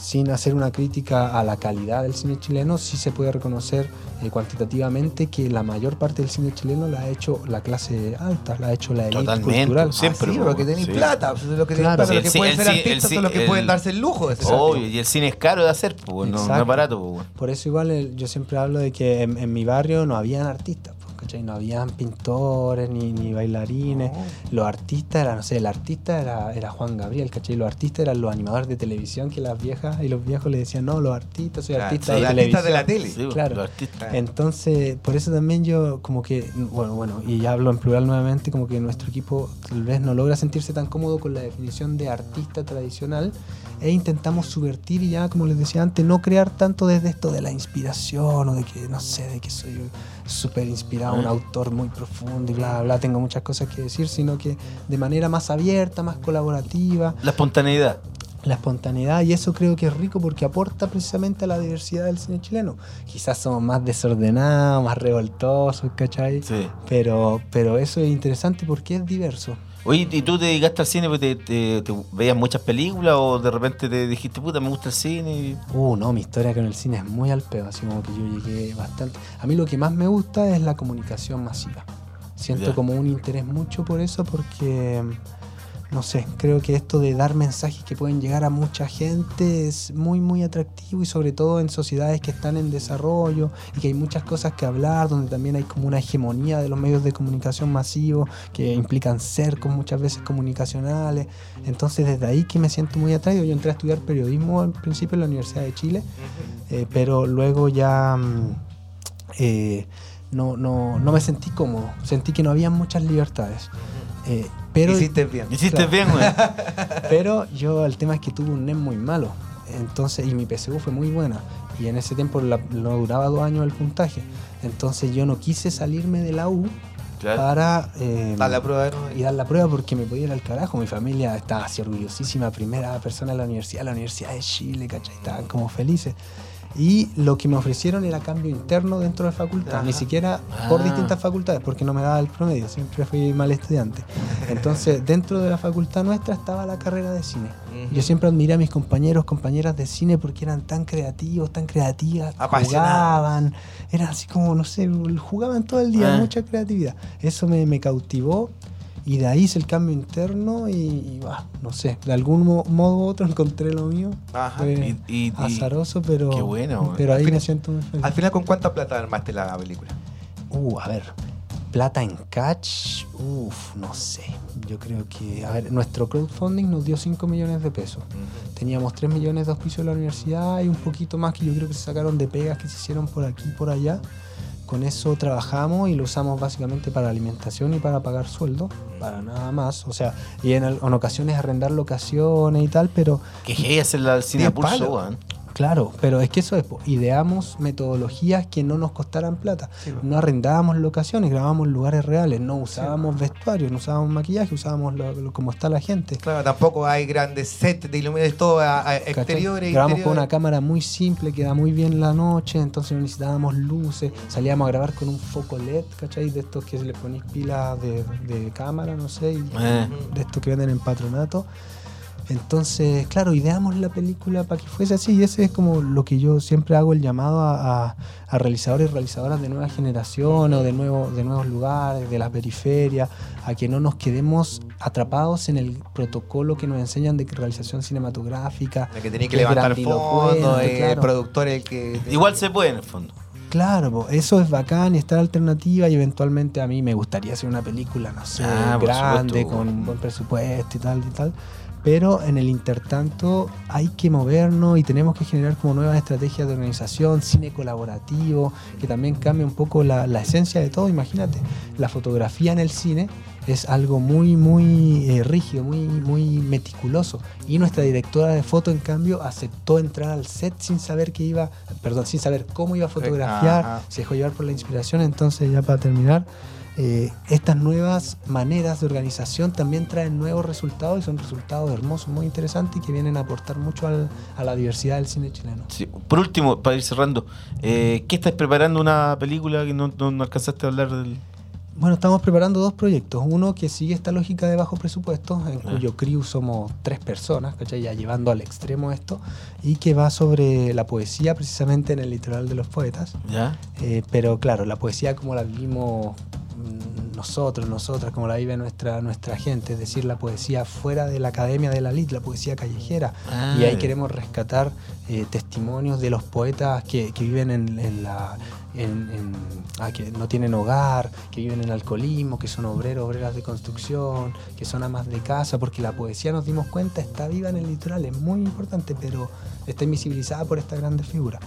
sin hacer una crítica a la calidad del cine chileno, sí se puede reconocer eh, cuantitativamente que la mayor parte del cine chileno la ha hecho la clase alta, la ha hecho la élite Totalmente, cultural. siempre. Ah, sí, po, porque tenéis sí. plata. pues, Lo que tenéis Claro. plata, Sí, lo que pueden ser artistas son los que pueden el- darse el lujo de ser Obvio, y el cine es caro de hacer, pues, no, no es barato, pues, weón. Por eso igual el- yo siempre hablo de que en, en mi barrio no habían artistas, ¿cachai? No habían pintores ni, ni bailarines. Los artistas eran, no sé, el artista era, era Juan Gabriel, ¿cachai? Los artistas eran los animadores de televisión que las viejas y los viejos le decían, no, los artistas, soy Claro, artista soy de artista de la tele. Sí, pues, Claro. los artistas. Entonces, por eso también yo como que, bueno, bueno, y ya hablo en plural nuevamente, como que nuestro equipo tal vez no logra sentirse tan cómodo con la definición de artista tradicional e intentamos subvertir y ya, como les decía antes, no crear tanto desde esto de la inspiración o de que, no sé, de que soy súper inspirado, un autor muy profundo y bla, bla, bla, tengo muchas cosas que decir, sino que de manera más abierta, más colaborativa, La espontaneidad. la espontaneidad y eso creo que es rico porque aporta precisamente a la diversidad del cine chileno. Quizás somos más desordenados, más revoltosos, ¿cachai? Sí. Pero, pero eso es interesante porque es diverso. Oye, ¿y tú te dedicaste al cine porque te, te- te veías muchas películas o de repente te dijiste, puta, me gusta el cine? Uh, no, mi historia con el cine es muy al peo, así como que yo llegué bastante. A mí lo que más me gusta es la comunicación masiva. Siento Ya. como un interés mucho por eso porque, no sé, creo que esto de dar mensajes que pueden llegar a mucha gente es muy, muy atractivo y sobre todo en sociedades que están en desarrollo y que hay muchas cosas que hablar, donde también hay como una hegemonía de los medios de comunicación masivos que implican cercos muchas veces comunicacionales. Entonces desde ahí que me siento muy atraído. Yo entré a estudiar periodismo al principio en la Universidad de Chile, eh, pero luego ya mm, eh, no, no, no me sentí cómodo, sentí que no había muchas libertades. Eh, pero, Hiciste bien. Hiciste Claro. bien, güey. *laughs* pero yo el tema es que tuve un NEM muy malo, entonces y mi PSU fue muy buena y en ese tiempo la- no duraba dos años el puntaje, entonces yo no quise salirme de la U Claro. para eh, Dar la prueba de y dar la prueba porque me podía ir al carajo. Mi familia estaba así orgullosísima, primera persona en la universidad, la Universidad de Chile, ¿cachai? Estaban como felices. Y lo que me ofrecieron era cambio interno dentro de la facultad, ni siquiera por Ah. distintas facultades, porque no me daba el promedio, siempre fui mal estudiante. Entonces, *laughs* dentro de la facultad nuestra estaba la carrera de cine. Yo siempre admiré a mis compañeros, compañeras de cine porque eran tan creativos, tan creativas, jugaban, eran así como, no sé, jugaban todo el día, Ah. mucha creatividad. Eso me, me cautivó y de ahí hice el cambio interno y, y, bah, no sé, de algún mo- modo u otro *laughs* encontré lo mío. Ajá. Y- y- azaroso, pero, qué bueno, pero ahí me siento muy feliz. Al final, ¿con cuánta plata armaste la película? Uh, a ver, plata en catch, uff, no sé. Yo creo que, a ver, nuestro crowdfunding nos dio 5 millones de pesos. Teníamos 3 millones de auspicio de la universidad y un poquito más que yo creo que se sacaron de pegas que se hicieron por aquí y por allá. Con eso trabajamos y lo usamos básicamente para alimentación y para pagar sueldo, para nada más. O sea, y en, en ocasiones arrendar locaciones y tal, pero Que hey, hacer la cine pulso. Claro, pero es que eso es, ideamos metodologías que no nos costaran plata. No arrendábamos locaciones, grabábamos lugares reales, no usábamos vestuario, no usábamos maquillaje, usábamos lo, lo- como está la gente. Claro, tampoco hay grandes sets de iluminación, todo a, a exteriores. Grabamos con una cámara muy simple, que da muy bien la noche, entonces no necesitábamos luces, salíamos a grabar con un foco LED, ¿cachai? De estos que le ponéis pilas de, de cámara, no sé, y Eh. de estos que venden en patronato. Entonces, claro, ideamos la película para que fuese así y ese es como lo que yo siempre hago el llamado a, a- a realizadores y realizadoras de nueva generación o de, nuevo, de nuevos lugares, de las periferias, a que no nos quedemos atrapados en el protocolo que nos enseñan de que realización cinematográfica. De que tenía que levantar fondos, grandilocuente, el claro. productor el que. Igual se puede en el fondo. Claro, eso es bacán y está la alternativa y eventualmente a mí me gustaría hacer una película, no sé, Ah, grande, con un buen presupuesto y tal y tal. Pero en el intertanto hay que movernos y tenemos que generar como nuevas estrategias de organización, cine colaborativo, que también cambia un poco la, la esencia de todo. Imagínate, la fotografía en el cine es algo muy, muy eh, rígido, muy, muy meticuloso. Y nuestra directora de foto, en cambio, aceptó entrar al set sin saber que iba, perdón, sin saber cómo iba a fotografiar, se dejó llevar por la inspiración. Entonces, ya para terminar, eh, estas nuevas maneras de organización también traen nuevos resultados y son resultados hermosos, muy interesantes y que vienen a aportar mucho al- a la diversidad del cine chileno. Sí. Por último, para ir cerrando, eh, ¿qué estás preparando una película que no, no- no alcanzaste a hablar del. Bueno, estamos preparando dos proyectos. Uno que sigue esta lógica de bajo presupuesto, en Ah. cuyo crew somos tres personas, ¿cachai? Ya llevando al extremo esto, y que va sobre la poesía precisamente en el litoral de los poetas. ¿Ya? Eh, pero claro, la poesía como la vivimos nosotros, nosotras, como la vive nuestra, nuestra gente, es decir, la poesía fuera de la academia de la LIT, la poesía callejera. Ah, y ahí queremos rescatar eh, testimonios de los poetas que, que viven en, en la... en- en- ah, que no tienen hogar, que viven en alcoholismo, que son obreros, obreras de construcción, que son amas de casa, porque la poesía nos dimos cuenta está viva en el litoral, es muy importante, pero está invisibilizada por esta grandes figura.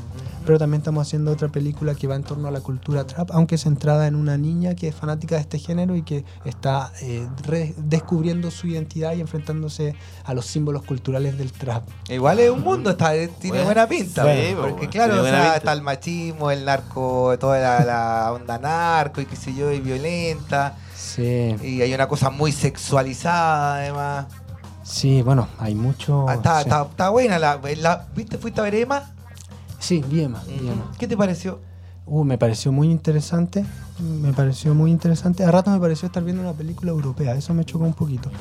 Pero también estamos haciendo otra película que va en torno a la cultura trap, aunque centrada en una niña que es fanática de este género y que está eh, descubriendo su identidad y enfrentándose a los símbolos culturales del trap. Igual es un mundo, está, tiene Bueno, buena pinta. sí, porque weón, claro, o sea, está el machismo, el narco, toda la, la onda narco y qué sé yo, y violenta. Sí. Y hay una cosa muy sexualizada además. Sí, bueno, hay mucho. Ah, está, sí. está- está buena. La, la- ¿Viste? ¿Fuiste a ver Emma? Sí, vi Emma, vi Emma. ¿Qué te pareció? Uh, me pareció muy interesante. Me pareció muy interesante. A rato me pareció estar viendo una película europea. Eso me chocó un poquito.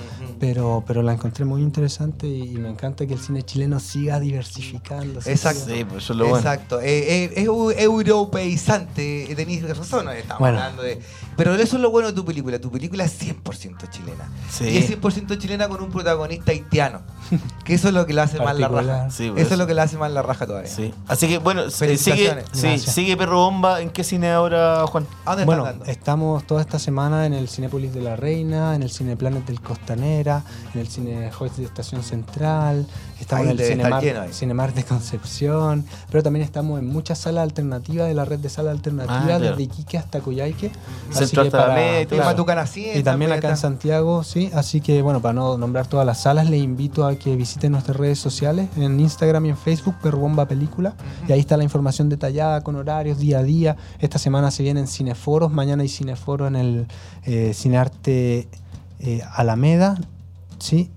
Pero, pero la encontré muy interesante y, y me encanta que el cine chileno siga diversificándose. Exacto. Sí, pues eso es lo bueno. Exacto. Eh, eh, es eu- europeizante. eh, Tenéis razón, no estamos Bueno. hablando de. Pero eso es lo bueno de tu película. Tu película es 100% chilena. Sí. Y es 100% chilena con un protagonista haitiano. *laughs* Que eso es lo que le hace más la raja. Sí, eso, pues es lo que le hace más la raja todavía. Sí. Así que bueno, eh, sigue, sigue Perro Bomba. ¿En qué cine ahora, Juan? ¿A dónde Bueno, dando? estamos toda esta semana en el Cinépolis de la Reina, en el Cineplanet del Costanera, en el Cine de Estación Central, estamos Ahí en el Cinemar, de Concepción, pero también estamos en muchas salas alternativas de la red de salas alternativas, Ah, claro. desde Iquique hasta Coyhaique. Centro hasta la Meta y. Matucana también acá en. Santiago, sí. Así que, bueno, para no nombrar todas las salas, les invito a que visiten nuestras redes sociales, en Instagram y en Facebook, Perrobomba Película. Y ahí está la información detallada, con horarios, día a día. Esta semana se vienen cineforos, mañana hay cineforo en el eh, Cinearte eh, Alameda, sí.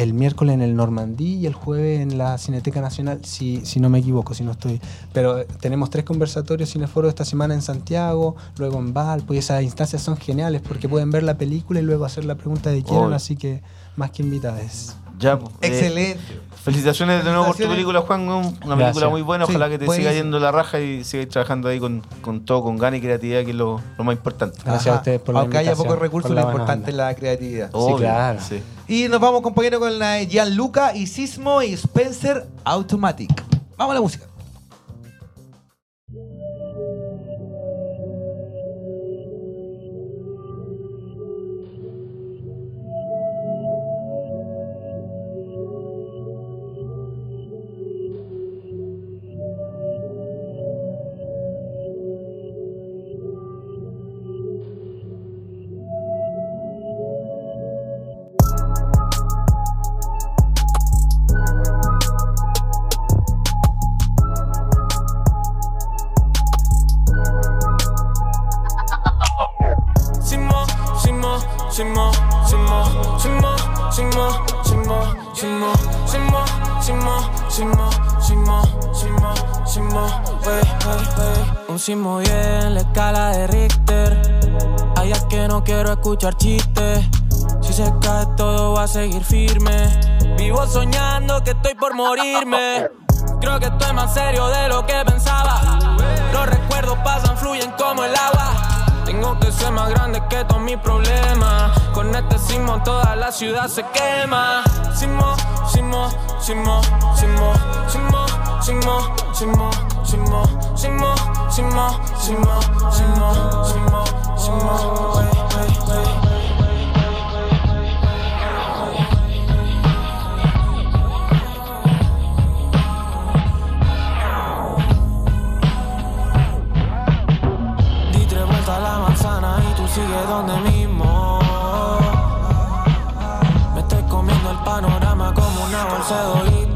El miércoles en el Normandí y el jueves en la Cineteca Nacional, si, si no me equivoco, si no estoy. Pero eh, tenemos tres conversatorios cineforos esta semana en Santiago, luego en Valpo, y esas instancias son geniales porque pueden ver la película y luego hacer la pregunta de quieran, Obvio. así que más que invitadas. Ya, pues, eh, Excelente. Felicitaciones de nuevo por tu película, Juan. Una película Gracias. muy buena. Sí, Ojalá que te buenísimo. siga yendo la raja y sigas trabajando ahí con, con todo, con ganas y creatividad, que es lo, lo más importante. Gracias Ajá. a ustedes por la Aunque haya pocos recursos, lo importante es la creatividad. Obvio, claro. sí. Y nos vamos, compañero, con la de Gianluca y Sismo y Spencer Automatic. Vamos a la música. Simo, Simo, Simo, Simo, wey, wey, wey. Un Simo bien, la escala de Richter. Es que no quiero escuchar chistes. Si se cae todo va a seguir firme. Vivo soñando que estoy por morirme. Creo que estoy más serio de lo que pensaba. Los recuerdos pasan, fluyen como el agua. Tengo que ser más grande que todos mis problemas. Con este sismo toda la ciudad se quema. Sismo, sismo, sismo, sismo, sismo, sismo, sismo, sismo, sismo, sismo, sismo, sismo, sismo, sismo, wey, sigues donde mismo. Me estoy comiendo el panorama como una bolsa de.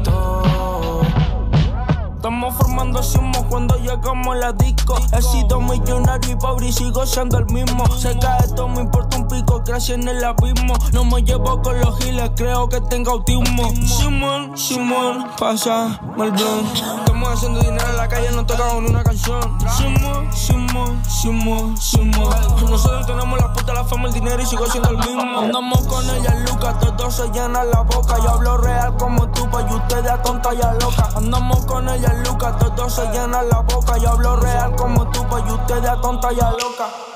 Estamos formando sismos cuando llegamos a la disco. He sido millonario y pobre y sigo siendo el mismo. Se cae todo, me importa un pico, gracias en el abismo. No me llevo con los giles, creo que tengo autismo. Simón, Simón, pasa, Melbourne. Estamos haciendo dinero en la calle, no tocamos ni una canción. Simón, Simón, Simón, Simón. Nosotros tenemos la puta, la fama, el dinero y sigo siendo el mismo. Andamos con ella, Lucas, todos se llenan la boca. Yo hablo real como tú, pa' y ustedes a tonta y a loca. Andamos con ella, Lucas, todos se llenan la boca. Yo hablo real como tú, pa' y ustedes a tonta y a loca.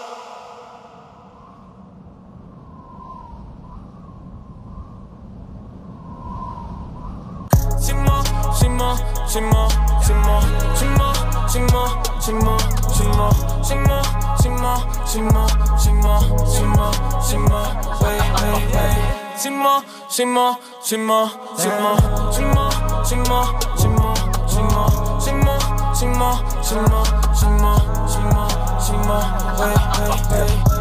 Simo, Simo, Simo, Simo, Simo, Simo, Simo, Simo, Simo, Simo, Simo, Simo, Simo, wey, wey, wey. Simo, Simo, Simo, Simo, Simo, Simo, Simo, Simo, Simo, Simo, Simo, Simo, Simo, Simo, wey, wey, wey. next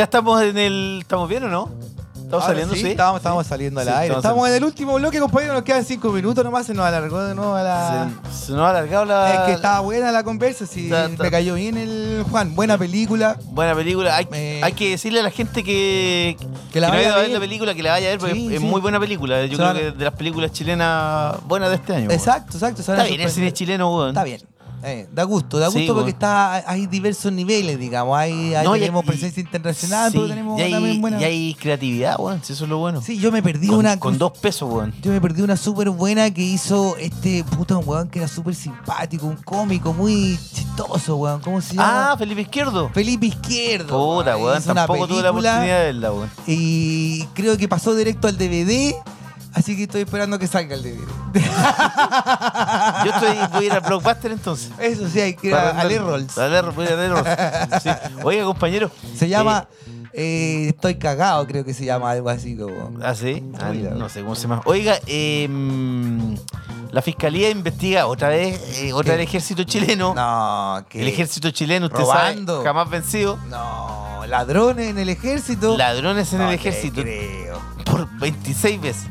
Ya estamos en el. ¿Estamos bien o no? ¿Estamos Ahora saliendo? sí, Sí. Estamos, estamos saliendo al Sí, aire. estamos Estamos en el último bloque, compañero. Nos quedan cinco minutos nomás. Se nos alargó de nuevo la. Se, se nos ha alargado la. Es que estaba buena la conversa. Sí, Está- está- me cayó bien el Juan. Buena película. Buena película. Hay, Eh, hay que decirle a la gente que, Que la no vaya a ver la película, que la vaya a ver, porque Sí, es sí. muy buena película. Yo Se creo van- que de las películas chilenas buenas de este año. Exacto, exacto. se van Está bien, el cine chileno, weón. Está bien. Eh, da gusto, da Sí, gusto porque bueno. está, hay diversos niveles, digamos. Hay, No, tenemos y- presencia internacional, Sí, pero tenemos y hay, también buena. y hay creatividad, weón. Si eso es lo bueno. Sí, yo me perdí con, una. con dos pesos, weón. Yo me perdí una súper buena que hizo este puto weón que era súper simpático, un cómico muy chistoso, weón. ¿Cómo se llama? Ah, Felipe Izquierdo. Felipe Izquierdo. Puta, weón. Tampoco tuve la oportunidad de verla, weón. Y creo que pasó directo al DVD, así que estoy esperando que salga el DVD. *laughs* Yo estoy, voy a ir al Blockbuster entonces. Eso sí, hay que ir a, al Errols, voy a. *laughs* Sí. Oiga, compañero. Se llama eh, Estoy cagado, creo que se llama algo así como. ¿Ah, sí? Ah, no sé cómo se llama. Oiga, eh, mm, la fiscalía investiga otra vez, eh, otra del ejército chileno. No, que. El ejército chileno, usted Robando. sabe, jamás vencido. No, ladrones en el ejército. Ladrones en No el ejército creo. por 26 veces.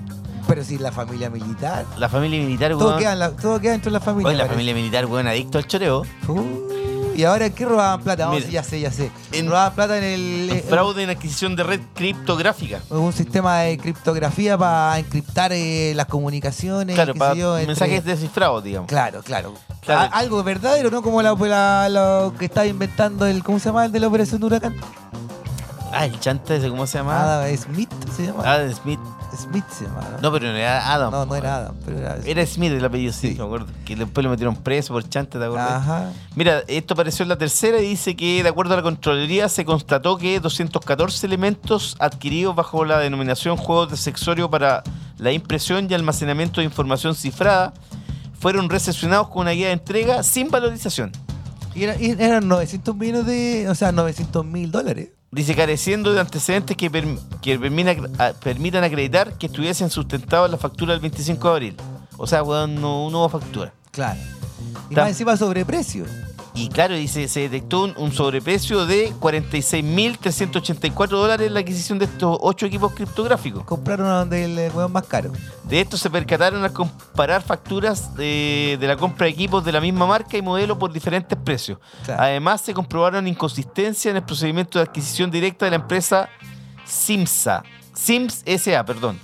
Pero si la familia militar. La familia militar, Todo weón. queda, en la- todo queda dentro de la familia. Oye, la parece. familia militar, weón, adicto al choreo. Uh, ¿Y ahora qué robaban plata? Vamos, Mira. ya sé, ya sé. En- robaban plata en el. Fraude en adquisición de red criptográfica. un sistema de criptografía para encriptar eh, las comunicaciones. Claro, para yo, entre- mensajes descifrados, digamos. Claro, claro. Algo verdadero, ¿no? Como la, la- lo que estaba inventando el. ¿Cómo se llama el de la operación de huracán? Ah, el chanta ese, ¿cómo se llama? Adam Smith se llama. Adam Smith. Smith se llama. ¿no? Pero no era Adam. no, no era. Adam, pero era. Era Smith el apellido, sí, Sí. me acuerdo. Que después lo metieron preso por chanta, ¿te acuerdas? Ajá. Mira, esto apareció en la tercera y dice que, de acuerdo a la Contraloría, se constató que 214 elementos adquiridos bajo la denominación juegos de sexorio para la impresión y almacenamiento de información cifrada fueron recepcionados con una guía de entrega sin valorización. Y, era- y eran 900 millones de. O sea, 900 mil dólares. Dice careciendo de antecedentes que, perm- que permina- a- permitan acreditar que estuviesen sustentados la factura del 25 de abril. O sea, weón, no, no hubo factura. Claro. Y Ta- más encima sobreprecio. Y claro, dice, se detectó un, un sobreprecio de 46.384 dólares en la adquisición de estos ocho equipos criptográficos. Compraron a donde el eh, más caro. De esto se percataron al comparar facturas de, de la compra de equipos de la misma marca y modelo por diferentes precios. Claro. Además, se comprobaron inconsistencias en el procedimiento de adquisición directa de la empresa Simsa. Sims SA, perdón.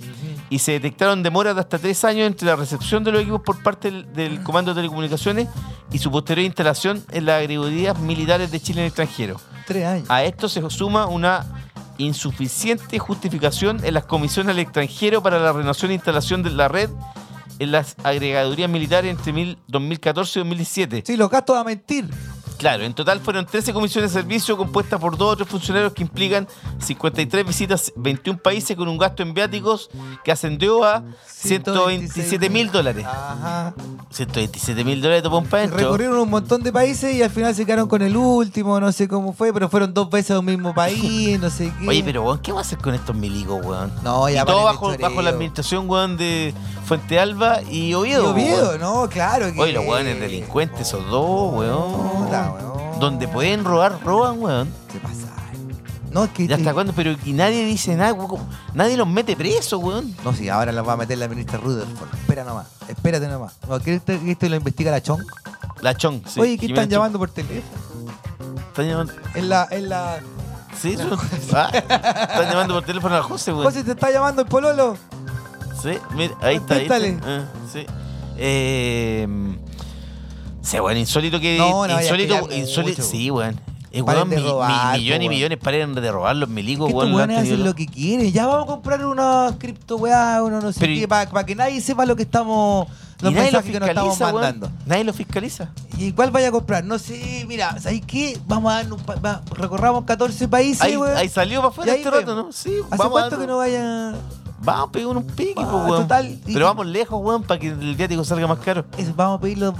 Y se detectaron demoras de hasta tres años entre la recepción de los equipos por parte del, del Comando de Telecomunicaciones y su posterior instalación en las agregadurías militares de Chile en el extranjero. Tres años. A esto se suma una insuficiente justificación en las comisiones al extranjero para la renovación e instalación de la red en las agregadurías militares entre mil- 2014 y 2017. Sí, los gastos a mentir. Claro, en total fueron 13 comisiones de servicio compuestas por dos o tres funcionarios que implican 53 visitas, 21 países con un gasto en viáticos que ascendió a 127 mil dólares. Ajá. 127 mil dólares de pompa dentro. Recorrieron un montón de países y al final se quedaron con el último, no sé cómo fue, pero fueron dos veces a un mismo país, no sé qué. *laughs* Oye, pero weón, ¿qué va a hacer con estos milicos, weón? No, ya y todo bajo, bajo la administración, weón, de Fuente Alba y Y Oviedo. Oviedo, weón. no, claro. Que... Oye, los weones delincuentes, esos dos, weón. Puta, weón. Donde pueden robar, roban, weón. Se pasa. No, es que. ¿Y hasta cuándo? Pero y nadie dice nada, weón. Nadie los mete presos, weón. No, sí, ahora los va a meter la ministra Rutherford. Espera nomás, espérate nomás. No, ¿Quieres que esto lo investiga la Chong? La chong, sí. Oye, ¿qué Jimena están Chong. llamando por teléfono? Están llamando. En la, en la. Sí, ah, están llamando por teléfono a José, weón. José, ¿te está llamando el pololo? Sí, mira, ahí está, ahí está. Ah, sí. Eh, sí, weón, insólito que. No, no, insólito, es insólito. Sí, weón. Eh, weón, de mi- mi- robar, millones po, y weón. millones paren de robar los milicos, Que estos weón. han weones hacen lo que quieren. Ya vamos a comprar unos cripto weá, uno no sé qué, para que nadie sepa lo que estamos. Los nadie lo mensajes que nos estamos fiscaliza, weón. mandando. Nadie lo fiscaliza. ¿Y cuál vaya a comprar? No sé, mira, ¿sabes qué? Vamos a dar un pa- va- recorramos 14 países, Ahí, weón. ahí salió para afuera este rato. ¿no? Sí, ¿Hace vamos a cuánto dar- que no vaya? Vamos a pegar un pique, po, weón. total, y- Pero vamos lejos, weón, para que el viático salga más caro. Eso, vamos a pedir los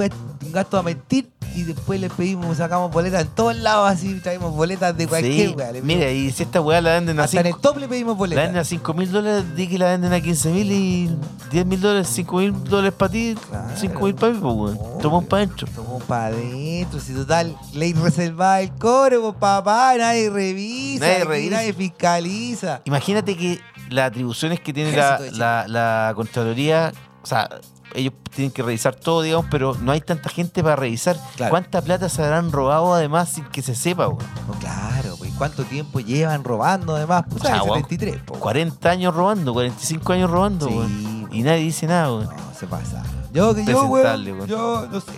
gastos a mentir y después les pedimos, sacamos boletas en todos lados, así traemos boletas de cualquier Sí, weá. le mira, y si esta weá la venden a Hasta en el 5 top le pedimos la boletas. venden a 5 mil dólares, di que la venden a 15 mil y 10 mil dólares, 5 mil dólares para ti, Claro. 5 mil para mí, pues, weón. Tomamos para adentro. Tomamos para adentro, si total, ley reservada el cobre, pues papá, nadie revisa, Nadie aquí revisa. nadie fiscaliza. Imagínate que las atribuciones que tiene la, la, la Contraloría, o sea, ellos tienen que revisar todo, digamos, pero no hay tanta gente para revisar. Claro. ¿Cuánta plata se habrán robado además sin que se sepa? No, claro, pues ¿cuánto tiempo llevan robando además? Pues, O sea, ¿sabes? weón, 73, po. 40 años robando, 45 años robando, Sí, weón. Y nadie dice nada, weón. No, se pasa. Yo, yo, weón. yo no sé.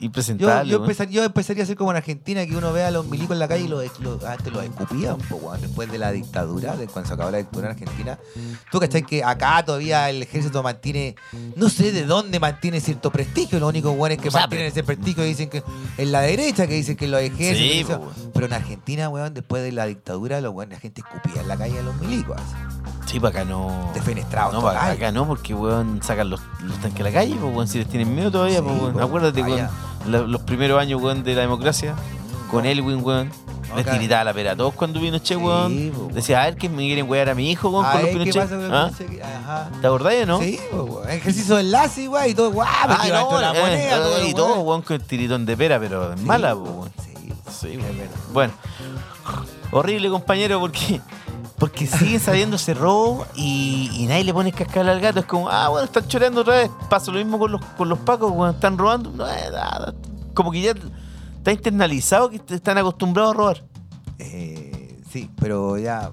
Yo, Impresentable, yo, empezar- yo empezaría a ser como en Argentina, que uno ve a los milicos en la calle y los, los- antes los escupían, po, weón, después de la dictadura, de cuando se acabó la dictadura en Argentina. Tú cachai que acá todavía el ejército mantiene, no sé de dónde mantiene cierto prestigio, los únicos buenos que O sea, mantienen ese prestigio dicen que en la derecha, que dicen que los ejércitos. Sí, pero en Argentina, weón, después de la dictadura, los weones, la gente escupía en la calle a los milicos. así. Sí, para acá no. Defenestrados No, para acá no, porque weón sacan los, los tanques a la calle, pues weón, si les tienen miedo todavía, Sí, pues weón. po, Acuérdate, weón, la- los primeros años, weón, de la democracia, con Elwin, weón. Les Acá. tiritaba la pera a todos cuando vino Che, Sí, weón. po, weón. Decía, a ver que me quieren wear a mi hijo, weón, con los ver, ¿qué Pinochet. ¿Ah? Ajá. ¿Te acordás, no? Sí, po, weón. ejercicio de enlace, igual, y todo, guau, Ah, de la moneda, eh, todo, y weón. todo, weón, con el tiritón de pera, pero es Sí, mala, pues, weón. Sí, Sí, weón. Bueno, horrible, compañero, porque porque siguen sabiendo ese robo y, y nadie le pone cascabel al gato. Es como, ah, bueno, están choreando otra vez. Pasa lo mismo con los, con los pacos, cuando están robando. No, eh, nada. Como que ya está internalizado que están acostumbrados a robar. Eh, sí, pero ya.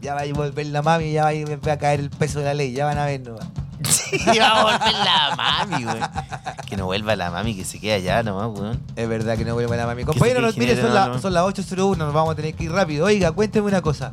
Ya va a volver la mami, ya va a, va a caer el peso de la ley, ya van a ver nomás. *laughs* Y va a volver la mami, weón. Que no vuelva la mami, que se quede allá nomás, weón. Es verdad que no vuelve la mami. se Compañero, quede nos- mire, son, ingeniero, la- no, no. son las 8.01, nos vamos a tener que ir rápido. Oiga, cuénteme una cosa.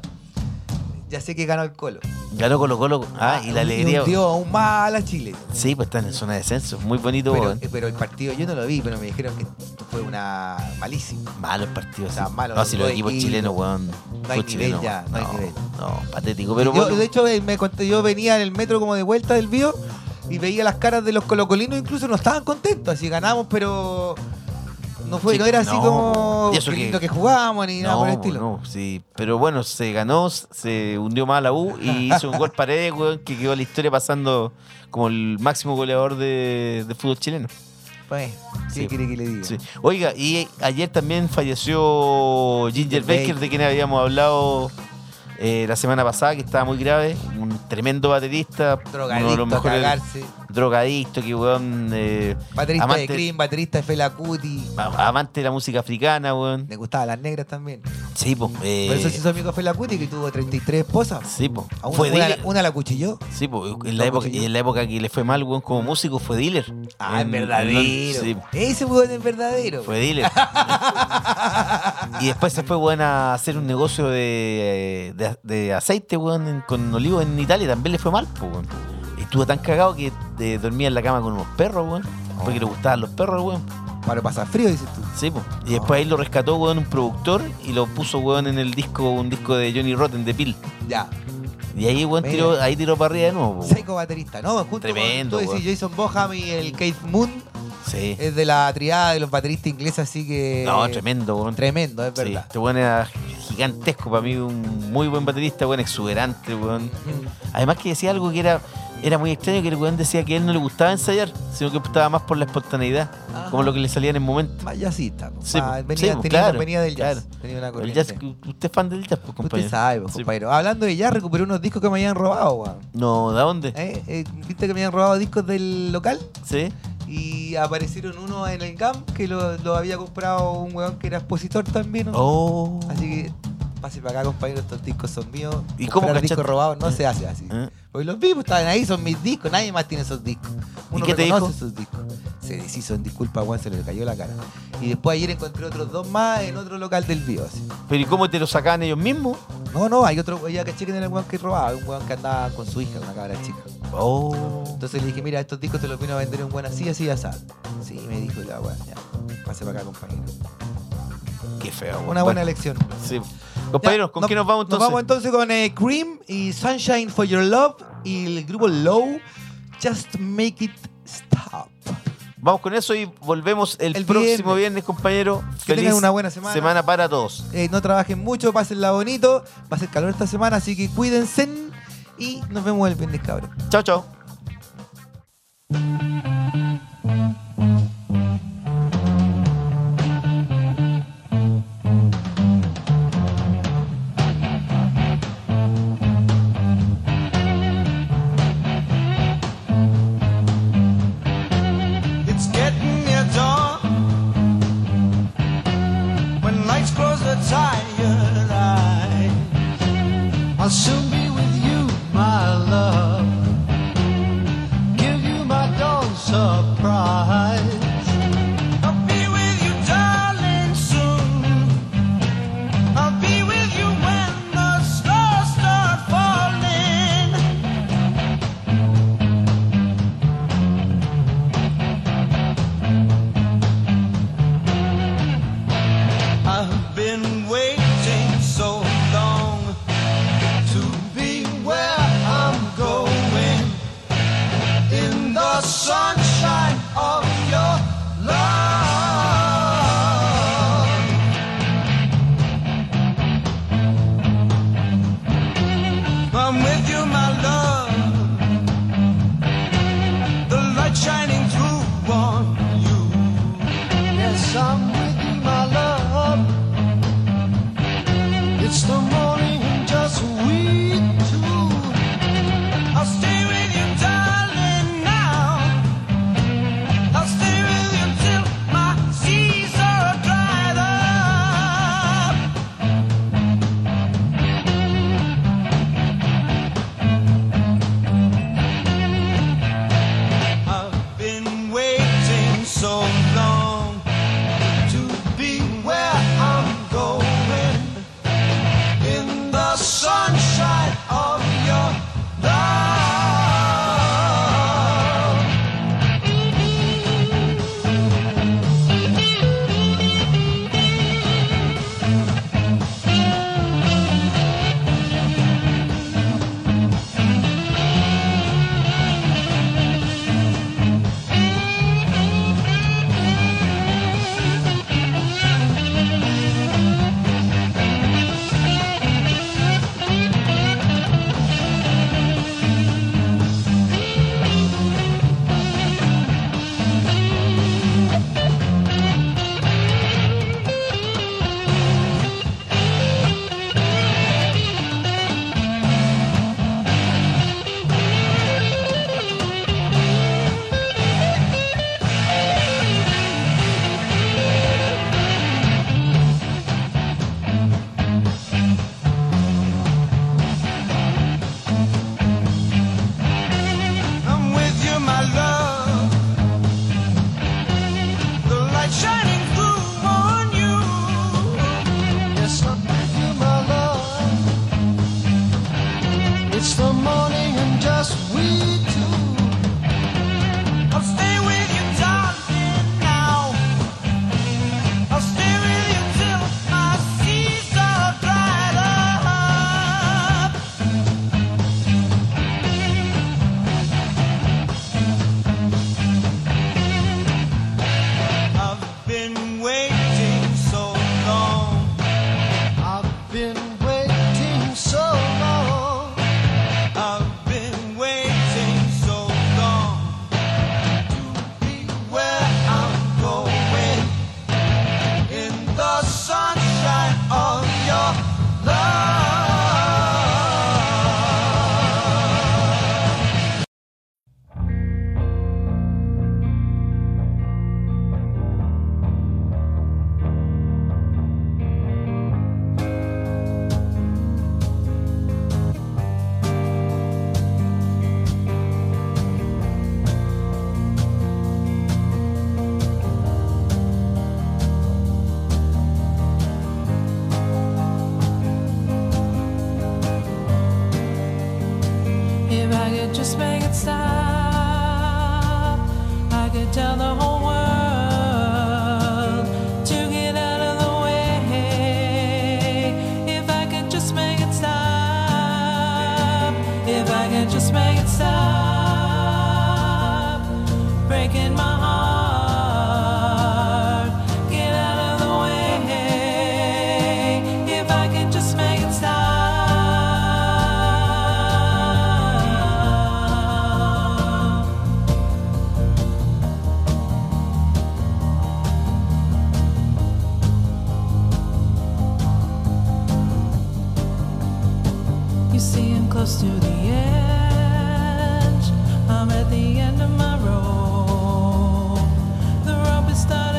Ya sé que ganó el Colo. Ganó Colo Colo. Ah, y la alegría. Dio aún más a la Chile. Sí, pues están en zona de descenso. Muy bonito, Pero, eh, pero el partido yo no lo vi, pero me dijeron que fue una malísima. Malos partidos. O sea, sí. No, si los equipos chilenos, weón. No hay nivel chileno, ya, no hay nivel. No, patético. Pero yo, bueno, de hecho, me conté, yo venía en el metro como de vuelta del bio y veía las caras de los colocolinos, incluso no estaban contentos. Así ganamos, pero no fue, Sí, no era así no, como eso que- que jugábamos ni nada no, por el estilo. no, sí. Pero bueno, se ganó, se hundió más a la U y *laughs* hizo un gol pared, weón, que quedó la historia pasando como el máximo goleador de, de fútbol chileno. Pues, ¿qué Sí. quiere que le diga? Sí. Oiga, y ayer también falleció Ginger Baker, Baker. de quien habíamos hablado eh, la semana pasada, que estaba muy grave. Un tremendo baterista, uno de Drogadicto los a mejores. cagarse. Drogadicto, que weón. eh, Baterista amante, de Cream, baterista de Fela Kuti. amante de la música africana, weón. Me gustaban las negras también. Sí, pues. eh, Por eso se hizo amigo de Fela Kuti, que tuvo 33 esposas. Sí, pues. Una, Fue una- dealer. una la cuchilló. Sí, pues, en la, época, en la época que le fue mal, weón, como músico, fue dealer. Ah, En- es verdadero. Sí, Ese weón es verdadero. fue dealer. *laughs* y después se fue, weón, a hacer un negocio de, de, de aceite, weón, con olivo en Italia. También le fue mal, pues, weón. Estuvo tan cagado que eh, dormía en la cama con unos perros, weón. Porque le gustaban los perros, weón. Para pasar frío, dices tú. Sí, pues. Y después ahí lo rescató, weón, un productor y lo puso, weón, en el disco, un disco de Johnny Rotten de Pil. Ya. Y ahí, weón, tiró, ahí tiró para arriba de nuevo, weón. Psycho baterista, ¿no? Junto Tremendo, con tú decís, Jason Boham y el Keith Moon. Sí. Es de la triada de los bateristas ingleses, así que. No, tremendo, weón. Tremendo, es Sí, verdad. este weón era gigantesco para mí, un muy buen baterista, weón, exuberante, weón. Además que decía algo que era, era muy extraño, que el weón decía que a él no le gustaba ensayar, sino que estaba más por la espontaneidad, Ajá. como lo que le salía en el momento. Más jazzista. Sí, po. venía, Sí, tenía- claro, venía del jazz. claro. Tenía una El jazz, usted es fan del jazz, pues, compañero. Usted sabe, po, Sí. compañero. Hablando de jazz, recuperé unos discos que me habían robado, weón. No, ¿de dónde? ¿Eh? Eh, ¿Viste que me habían robado discos del local? Sí. Y aparecieron unos en el GAM que lo, lo había comprado un weón que era expositor también. ¿no? Oh. Así que pase para acá, compañero, estos discos son míos. ¿Y cómo Comprar cachaste? discos robados no se hace así. ¿Eh? Porque los vivos estaban ahí, son mis discos, nadie más tiene esos discos. Uno qué te dijo? esos discos. Se deshizo en disculpa, weón, se le cayó la cara. Y después ayer encontré otros dos más en otro local del bio. Así. Pero ¿y cómo te lo sacaban ellos mismos? No, no, hay otro, ya caché que era el weón que robaba, un weón que andaba con su hija, una cabra chica. Oh. Entonces le dije, mira, estos discos te los vino a vender un buen así, así, así. Sí, me dijo la weón, ya. Pase para acá, compañero. Qué feo. Una buena Bueno, elección. Sí. Compañeros, ¿con qué nos vamos entonces? Nos vamos entonces con eh, Cream y Sunshine for Your Love y el grupo Low, Just Make It Stop. Vamos con eso y volvemos el, El próximo viernes. viernes, compañero. Que tengan una buena semana. Semana para todos. Eh, no trabajen mucho, pásenla bonito. Va a ser calor esta semana, así que cuídense y nos vemos el viernes, cabrón. Chao, chao. being close to the edge. I'm at the end of my rope. The rope is starting.